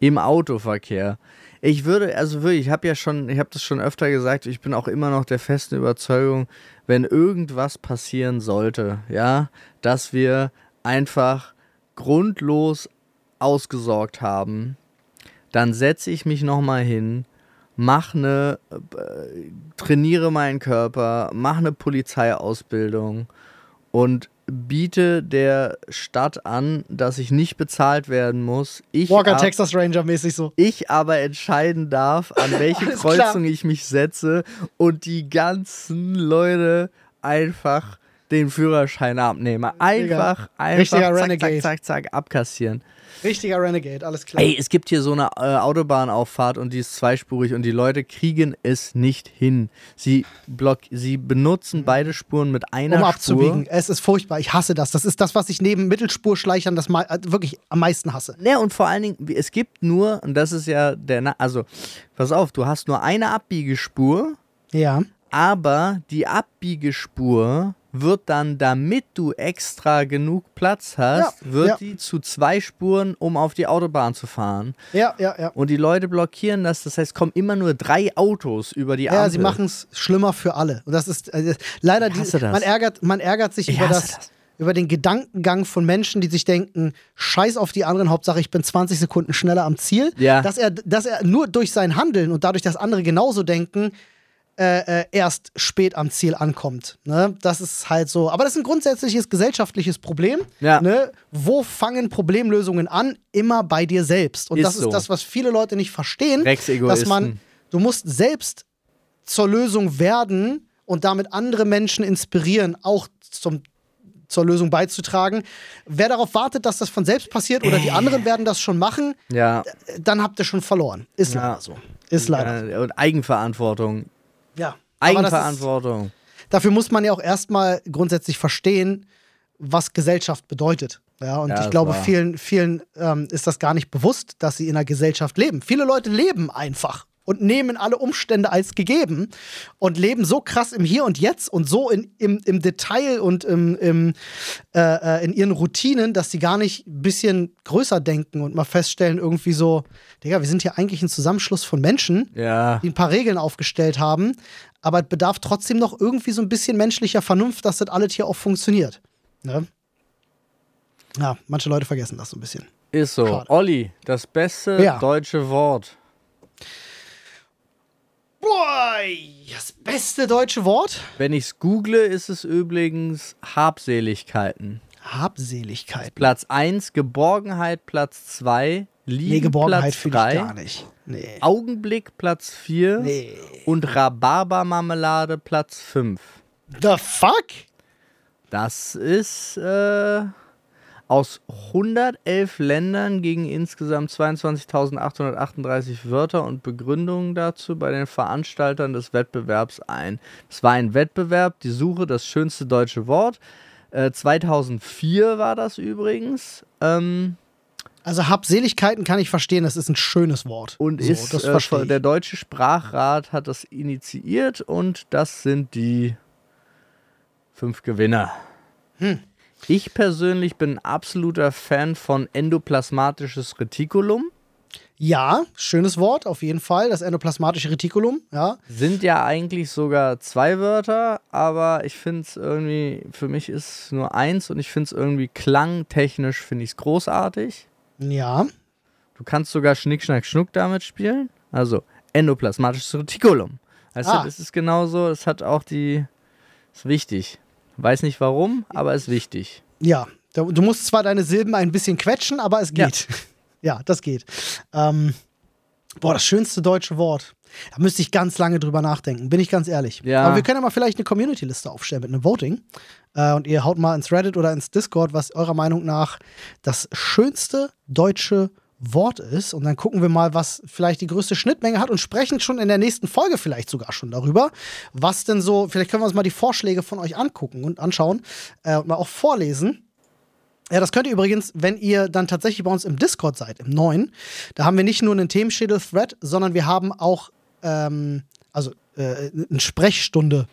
Im Autoverkehr. Ich würde, also wirklich, ich habe ja schon, ich habe das schon öfter gesagt, ich bin auch immer noch der festen Überzeugung, wenn irgendwas passieren sollte, ja, dass wir einfach grundlos ausgesorgt haben, dann setze ich mich nochmal hin, mach eine, äh, trainiere meinen Körper, mach eine Polizeiausbildung und biete der Stadt an, dass ich nicht bezahlt werden muss. Ich Walker ab- Texas Ranger mäßig so. ich aber entscheiden darf, an [laughs] welche Kreuzung klar. ich mich setze und die ganzen Leute einfach den Führerschein abnehme. Einfach, einfach Richtiger zack, Renegade. zack, zack, zack, abkassieren. Richtiger Renegade, alles klar. Ey, es gibt hier so eine äh, Autobahnauffahrt und die ist zweispurig und die Leute kriegen es nicht hin. Sie, block sie benutzen beide Spuren mit einer um Spur. abzubiegen. Es ist furchtbar. Ich hasse das. Das ist das, was ich neben Mittelspurschleichern das äh, wirklich am meisten hasse. Ja, und vor allen Dingen, es gibt nur, und das ist ja der, Na also, pass auf, du hast nur eine Abbiegespur, Ja. aber die Abbiegespur wird dann, damit du extra genug Platz hast, Ja, wird ja. die zu zwei Spuren, um auf die Autobahn zu fahren. Ja, ja, ja. Und die Leute blockieren das, das heißt, kommen immer nur drei Autos über die Ampel. Ja, sie machen es schlimmer für alle. Und das ist äh, leider die, man ärgert, man ärgert sich Ich über das, das. über den Gedankengang von Menschen, die sich denken, scheiß auf die anderen, Hauptsache ich bin 20 Sekunden schneller am Ziel. Ja. Dass er, dass er nur durch sein Handeln und dadurch, dass andere genauso denken, äh, äh, erst spät am Ziel ankommt. Ne? Das ist halt so. Aber das ist ein grundsätzliches gesellschaftliches Problem. Ja. Ne? Wo fangen Problemlösungen an? Immer bei dir selbst. Und Ist das so. ist das, was viele Leute nicht verstehen. dass man, du musst selbst zur Lösung werden und damit andere Menschen inspirieren, auch zum, zur Lösung beizutragen. Wer darauf wartet, dass das von selbst passiert oder die anderen [laughs] werden das schon machen, Ja, dann habt ihr schon verloren. Ist Ja. leider so. Ist leider. äh, und Eigenverantwortung. Ja. Das ist, Eigenverantwortung. dafür muss man ja auch erstmal grundsätzlich verstehen, was Gesellschaft bedeutet. Ja, und Ja, ich glaube, war- vielen, vielen ähm, ist das gar nicht bewusst, dass sie in einer Gesellschaft leben. Viele Leute leben einfach und nehmen alle Umstände als gegeben und leben so krass im Hier und Jetzt und so in, im, im Detail und im, im, äh, äh, in ihren Routinen, dass sie gar nicht ein bisschen größer denken und mal feststellen, irgendwie so, Digga, wir sind hier eigentlich ein Zusammenschluss von Menschen, Ja. die ein paar Regeln aufgestellt haben, aber es bedarf trotzdem noch irgendwie so ein bisschen menschlicher Vernunft, dass das alles hier auch funktioniert. Ne? Ja, manche Leute vergessen das so ein bisschen. Ist so. Schade. Olli, das beste Ja. deutsche Wort. Boah, das beste deutsche Wort? Wenn ich es google, ist es übrigens Habseligkeiten. Habseligkeit. Platz 1 Geborgenheit, Platz 2 Lieben, Nee, Geborgenheit Platz fühle ich 3 gar nicht. Nee. Augenblick, Platz 4 Nee. und Rhabarbermarmelade, Platz 5. The fuck? Das ist äh, aus 111 Ländern gegen insgesamt 22.838 Wörter und Begründungen dazu bei den Veranstaltern des Wettbewerbs ein. Es war ein Wettbewerb, die Suche, das schönste deutsche Wort. Äh, 2004 war das übrigens. Ähm, Also Habseligkeiten kann ich verstehen, das ist ein schönes Wort. und so, ist das äh, der Deutsche Sprachrat hat das initiiert und das sind die fünf Gewinner. Hm. Ich persönlich bin ein absoluter Fan von endoplasmatisches Retikulum. Ja, schönes Wort, auf jeden Fall. Das endoplasmatische Retikulum, ja. Sind ja eigentlich sogar zwei Wörter, aber ich finde es irgendwie, für mich ist es nur eins und ich finde es irgendwie klangtechnisch, finde ich es großartig. Ja. Du kannst sogar Schnick, Schnack, Schnuck damit spielen. Also endoplasmatisches Retikulum. Weißt Ah. das ist genauso, es hat auch die, ist wichtig. Weiß nicht warum, aber ist wichtig. Ja, du musst zwar deine Silben ein bisschen quetschen, aber es Ja. geht. [laughs] Ja, das geht. Ähm, boah, das schönste deutsche Wort. Da müsste ich ganz lange drüber nachdenken, bin ich ganz ehrlich. Ja. Aber wir können ja mal vielleicht eine Community-Liste aufstellen mit einem Voting. Äh, und ihr haut mal ins Reddit oder ins Discord, was eurer Meinung nach das schönste deutsche Wort ist. Und dann gucken wir mal, was vielleicht die größte Schnittmenge hat und sprechen schon in der nächsten Folge vielleicht sogar schon darüber, was denn so, vielleicht können wir uns mal die Vorschläge von euch angucken und anschauen äh, und mal auch vorlesen. Ja, das könnt ihr übrigens, wenn ihr dann tatsächlich bei uns im Discord seid, im neuen. Da haben wir nicht nur einen Themenschädel-Thread, sondern wir haben auch ähm, also äh, eine Sprechstunde.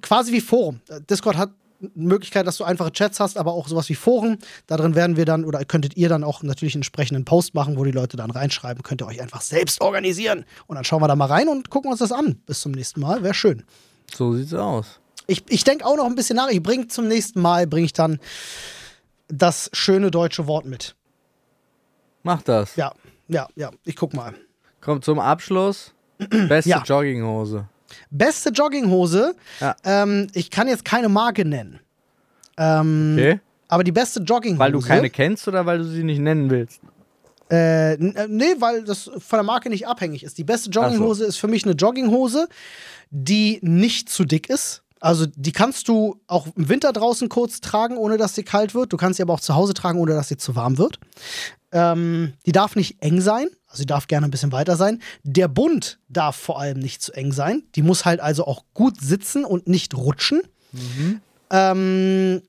Quasi wie Forum. Discord hat Möglichkeit, dass du einfache Chats hast, aber auch sowas wie Foren. Da drin werden wir dann, oder könntet ihr dann auch natürlich einen entsprechenden Post machen, wo die Leute dann reinschreiben. Könnt ihr euch einfach selbst organisieren. Und dann schauen wir da mal rein und gucken uns das an. Bis zum nächsten Mal. Wäre schön. So sieht's aus. Ich, ich denke auch noch ein bisschen nach. Ich bringe zum nächsten Mal, bringe ich dann das schöne deutsche Wort mit. Mach das. Ja, ja, ja. Ich guck mal. Kommt zum Abschluss. [clears throat] Beste Ja. Jogginghose. Beste Jogginghose. Ja. Ähm, ich kann jetzt keine Marke nennen. Ähm, Okay? Aber die beste Jogginghose. Weil du keine kennst oder weil du sie nicht nennen willst? Äh, äh, nee, weil das von der Marke nicht abhängig ist. Die beste Jogginghose ist für mich eine Jogginghose, die nicht zu dick ist. Also die kannst du auch im Winter draußen kurz tragen, ohne dass sie kalt wird. Du kannst sie aber auch zu Hause tragen, ohne dass sie zu warm wird. Ähm, die darf nicht eng sein, also sie darf gerne ein bisschen weiter sein. Der Bund darf vor allem nicht zu eng sein. Die muss halt also auch gut sitzen und nicht rutschen. Ähm,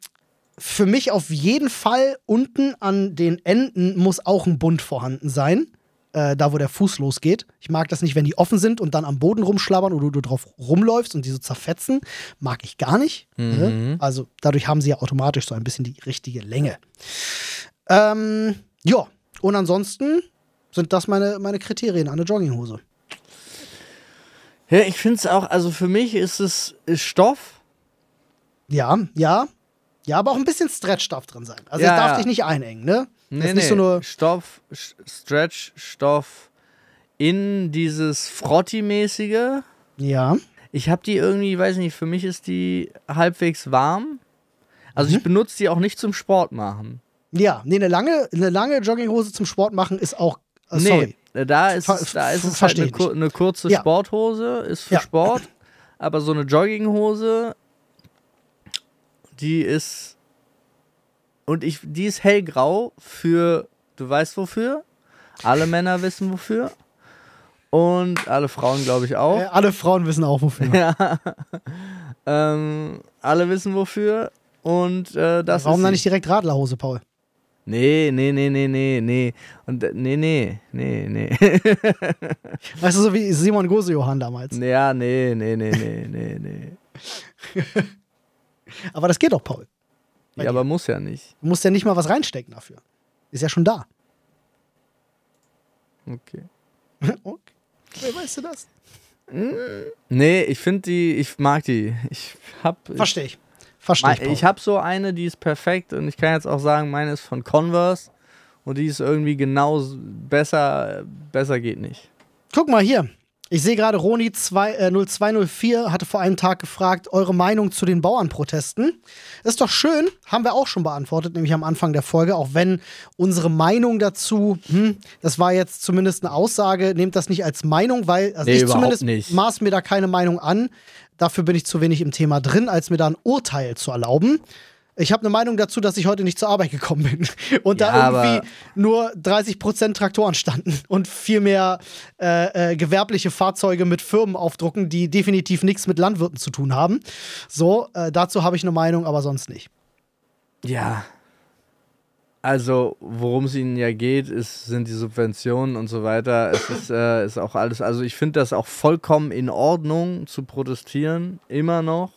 für mich auf jeden Fall unten an den Enden muss auch ein Bund vorhanden sein. Äh, da, wo der Fuß losgeht. Ich mag das nicht, wenn die offen sind und dann am Boden rumschlabbern oder du drauf rumläufst und die so zerfetzen. Mag ich gar nicht. Ne? Also dadurch haben sie ja automatisch so ein bisschen die richtige Länge. Ähm, ja, und ansonsten sind das meine, meine Kriterien an eine Jogginghose. Ja, ich finde es auch, also für mich ist es ist Stoff. Ja, ja. Ja, aber auch ein bisschen Stretch darf drin sein. Also Ja, es darf ja. dich nicht einengen, ne? Nee, ist nicht nee. so nur. Stoff, Stretch, Stoff in dieses Frotti-mäßige. Ja. Ich habe die irgendwie, weiß nicht, für mich ist die halbwegs warm. Also Mhm. ich benutze die auch nicht zum Sport machen. Ja, nee, eine lange, eine lange Jogginghose zum Sport machen ist auch. Äh, sorry. Nee, da ist, Ver- da ist es halt eine, kur eine kurze Ja. Sporthose, ist für Ja. Sport. Aber so eine Jogginghose, die ist. Und ich, die ist hellgrau für. Du weißt wofür? Alle Männer wissen wofür. Und alle Frauen, glaube ich, auch. Äh, alle Frauen wissen auch wofür. [laughs] Ja. ähm, alle wissen wofür. Und äh, das Warum ist. dann nicht direkt Radlerhose, Paul? Nee, nee, nee, nee, nee, nee. Und äh, nee, nee, nee, nee. [laughs] Weißt du, so wie Simon Gose-Johann damals. ja, nee, nee, nee, nee, nee, nee. [laughs] Aber das geht doch, Paul. Ja, dir. aber muss ja nicht. Du musst ja nicht mal was reinstecken dafür. Ist ja schon da. Okay. [laughs] okay. Wer weißt du das? Nee, ich finde die, ich mag die. Ich hab. Verstehe ich. Verstehe ich. Ich, habe so eine, die ist perfekt und ich kann jetzt auch sagen, meine ist von Converse und die ist irgendwie genau besser, besser geht nicht. Guck mal hier. Ich sehe gerade, Roni 2, äh, 0204 hatte vor einem Tag gefragt, eure Meinung zu den Bauernprotesten. Ist doch schön, haben wir auch schon beantwortet, nämlich am Anfang der Folge, auch wenn unsere Meinung dazu, hm, das war jetzt zumindest eine Aussage, nehmt das nicht als Meinung, weil, also Nee, ich zumindest nicht. maß mir da keine Meinung an. Dafür bin ich zu wenig im Thema drin, als mir da ein Urteil zu erlauben. Ich habe eine Meinung dazu, dass ich heute nicht zur Arbeit gekommen bin [laughs] und Ja, da irgendwie nur 30% Traktoren standen [laughs] und viel mehr äh, äh, gewerbliche Fahrzeuge mit Firmen aufdrucken, die definitiv nichts mit Landwirten zu tun haben. So, äh, dazu habe ich eine Meinung, aber sonst nicht. Ja. Also, worum es ihnen ja geht, ist, sind die Subventionen und so weiter. Es ist, äh, ist auch alles. Also, ich finde das auch vollkommen in Ordnung zu protestieren, immer noch.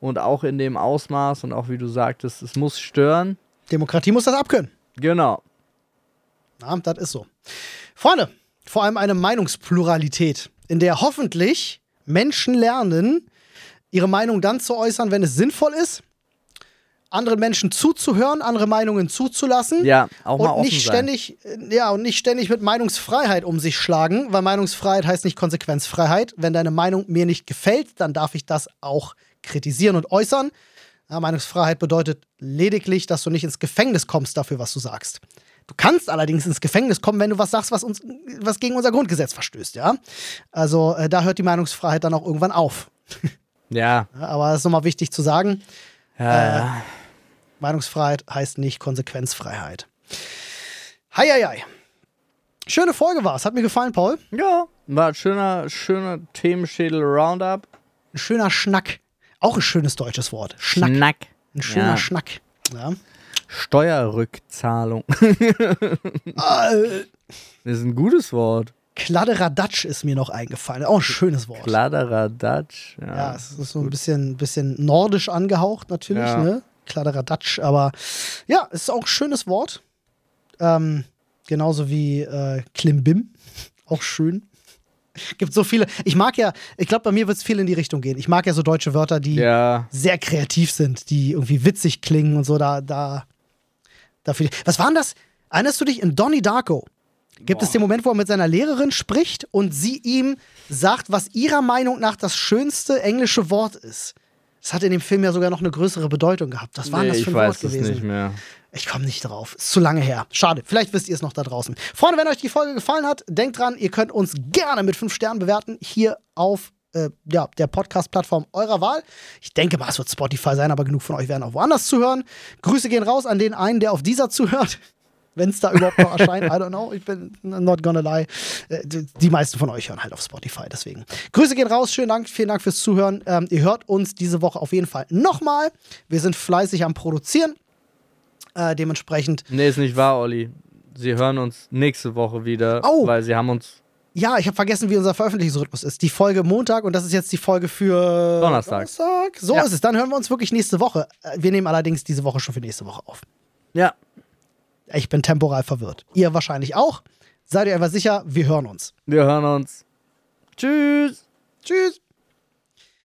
Und auch in dem Ausmaß und auch wie du sagtest, es muss stören. Demokratie muss das abkönnen. Genau. Ja, das ist so. Freunde, vor allem eine Meinungspluralität, in der hoffentlich Menschen lernen, ihre Meinung dann zu äußern, wenn es sinnvoll ist, anderen Menschen zuzuhören, andere Meinungen zuzulassen. Ja, auch mal und nicht ständig, äh, ja, und nicht ständig mit Meinungsfreiheit um sich schlagen, weil Meinungsfreiheit heißt nicht Konsequenzfreiheit. Wenn deine Meinung mir nicht gefällt, dann darf ich das auch kritisieren und äußern. Ja, Meinungsfreiheit bedeutet lediglich, dass du nicht ins Gefängnis kommst dafür, was du sagst. Du kannst allerdings ins Gefängnis kommen, wenn du was sagst, was, uns, was gegen unser Grundgesetz verstößt, ja. Also äh, da hört die Meinungsfreiheit dann auch irgendwann auf. Ja. [laughs] Aber das ist nochmal wichtig zu sagen. ja. Meinungsfreiheit heißt nicht Konsequenzfreiheit. Heieiei. Schöne Folge war es. Hat mir gefallen, Paul. ja. War ein schöner, schöner Themenschädel-Roundup. Ein schöner Schnack. Auch ein schönes deutsches Wort. Schnack. Schnack. Ein schöner Ja. Schnack. Ja. Steuerrückzahlung. [laughs] Äh, Das ist ein gutes Wort. Kladderadatsch ist mir noch eingefallen. Auch ein schönes Wort. Kladderadatsch. Ja. Ja, es ist so ein bisschen, bisschen nordisch angehaucht natürlich, Ja. ne? Kladderadatsch, aber ja, es ist auch ein schönes Wort. Ähm, genauso wie äh, Klimbim. [laughs] Auch schön. Gibt so viele. Ich mag ja, ich glaube, bei mir wird es viel in die Richtung gehen. Ich mag ja so deutsche Wörter, die ja. sehr kreativ sind, die irgendwie witzig klingen und so. Da, da, dafür. Was war denn das? Erinnerst du dich in Donnie Darko? Gibt es den Moment, wo er mit seiner Lehrerin spricht und sie ihm sagt, was ihrer Meinung nach das schönste englische Wort ist? Das hat in dem Film ja sogar noch eine größere Bedeutung gehabt. Was war denn Nee, das weiß Wort es gewesen? nicht mehr. Ich komme nicht drauf. Ist zu lange her. Schade. Vielleicht wisst ihr es noch da draußen. Freunde, wenn euch die Folge gefallen hat, denkt dran, ihr könnt uns gerne mit 5 Sternen bewerten. Hier auf äh, ja, der Podcast-Plattform eurer Wahl. Ich denke mal, es wird Spotify sein, aber genug von euch werden auch woanders zuhören. Grüße gehen raus an den einen, der auf dieser zuhört. Wenn es da überhaupt noch erscheint, I don't know. Ich bin not gonna lie. Äh, Die meisten von euch hören halt auf Spotify, deswegen. Grüße gehen raus, schönen Dank, vielen Dank fürs Zuhören. Ähm, ihr hört uns diese Woche auf jeden Fall nochmal. Wir sind fleißig am Produzieren. Äh, dementsprechend, Nee, ist nicht wahr, Olli. Sie hören uns nächste Woche wieder, Oh. weil sie haben uns ja, ich habe vergessen, wie unser Veröffentlichungsrhythmus ist. Die Folge Montag und das ist jetzt die Folge für Donnerstag. Donnerstag. So Ja. ist es. Dann hören wir uns wirklich nächste Woche. Äh, Wir nehmen allerdings diese Woche schon für nächste Woche auf. Ja. Ich bin temporal verwirrt. Ihr wahrscheinlich auch. Seid ihr einfach sicher, wir hören uns. Wir hören uns. Tschüss. Tschüss.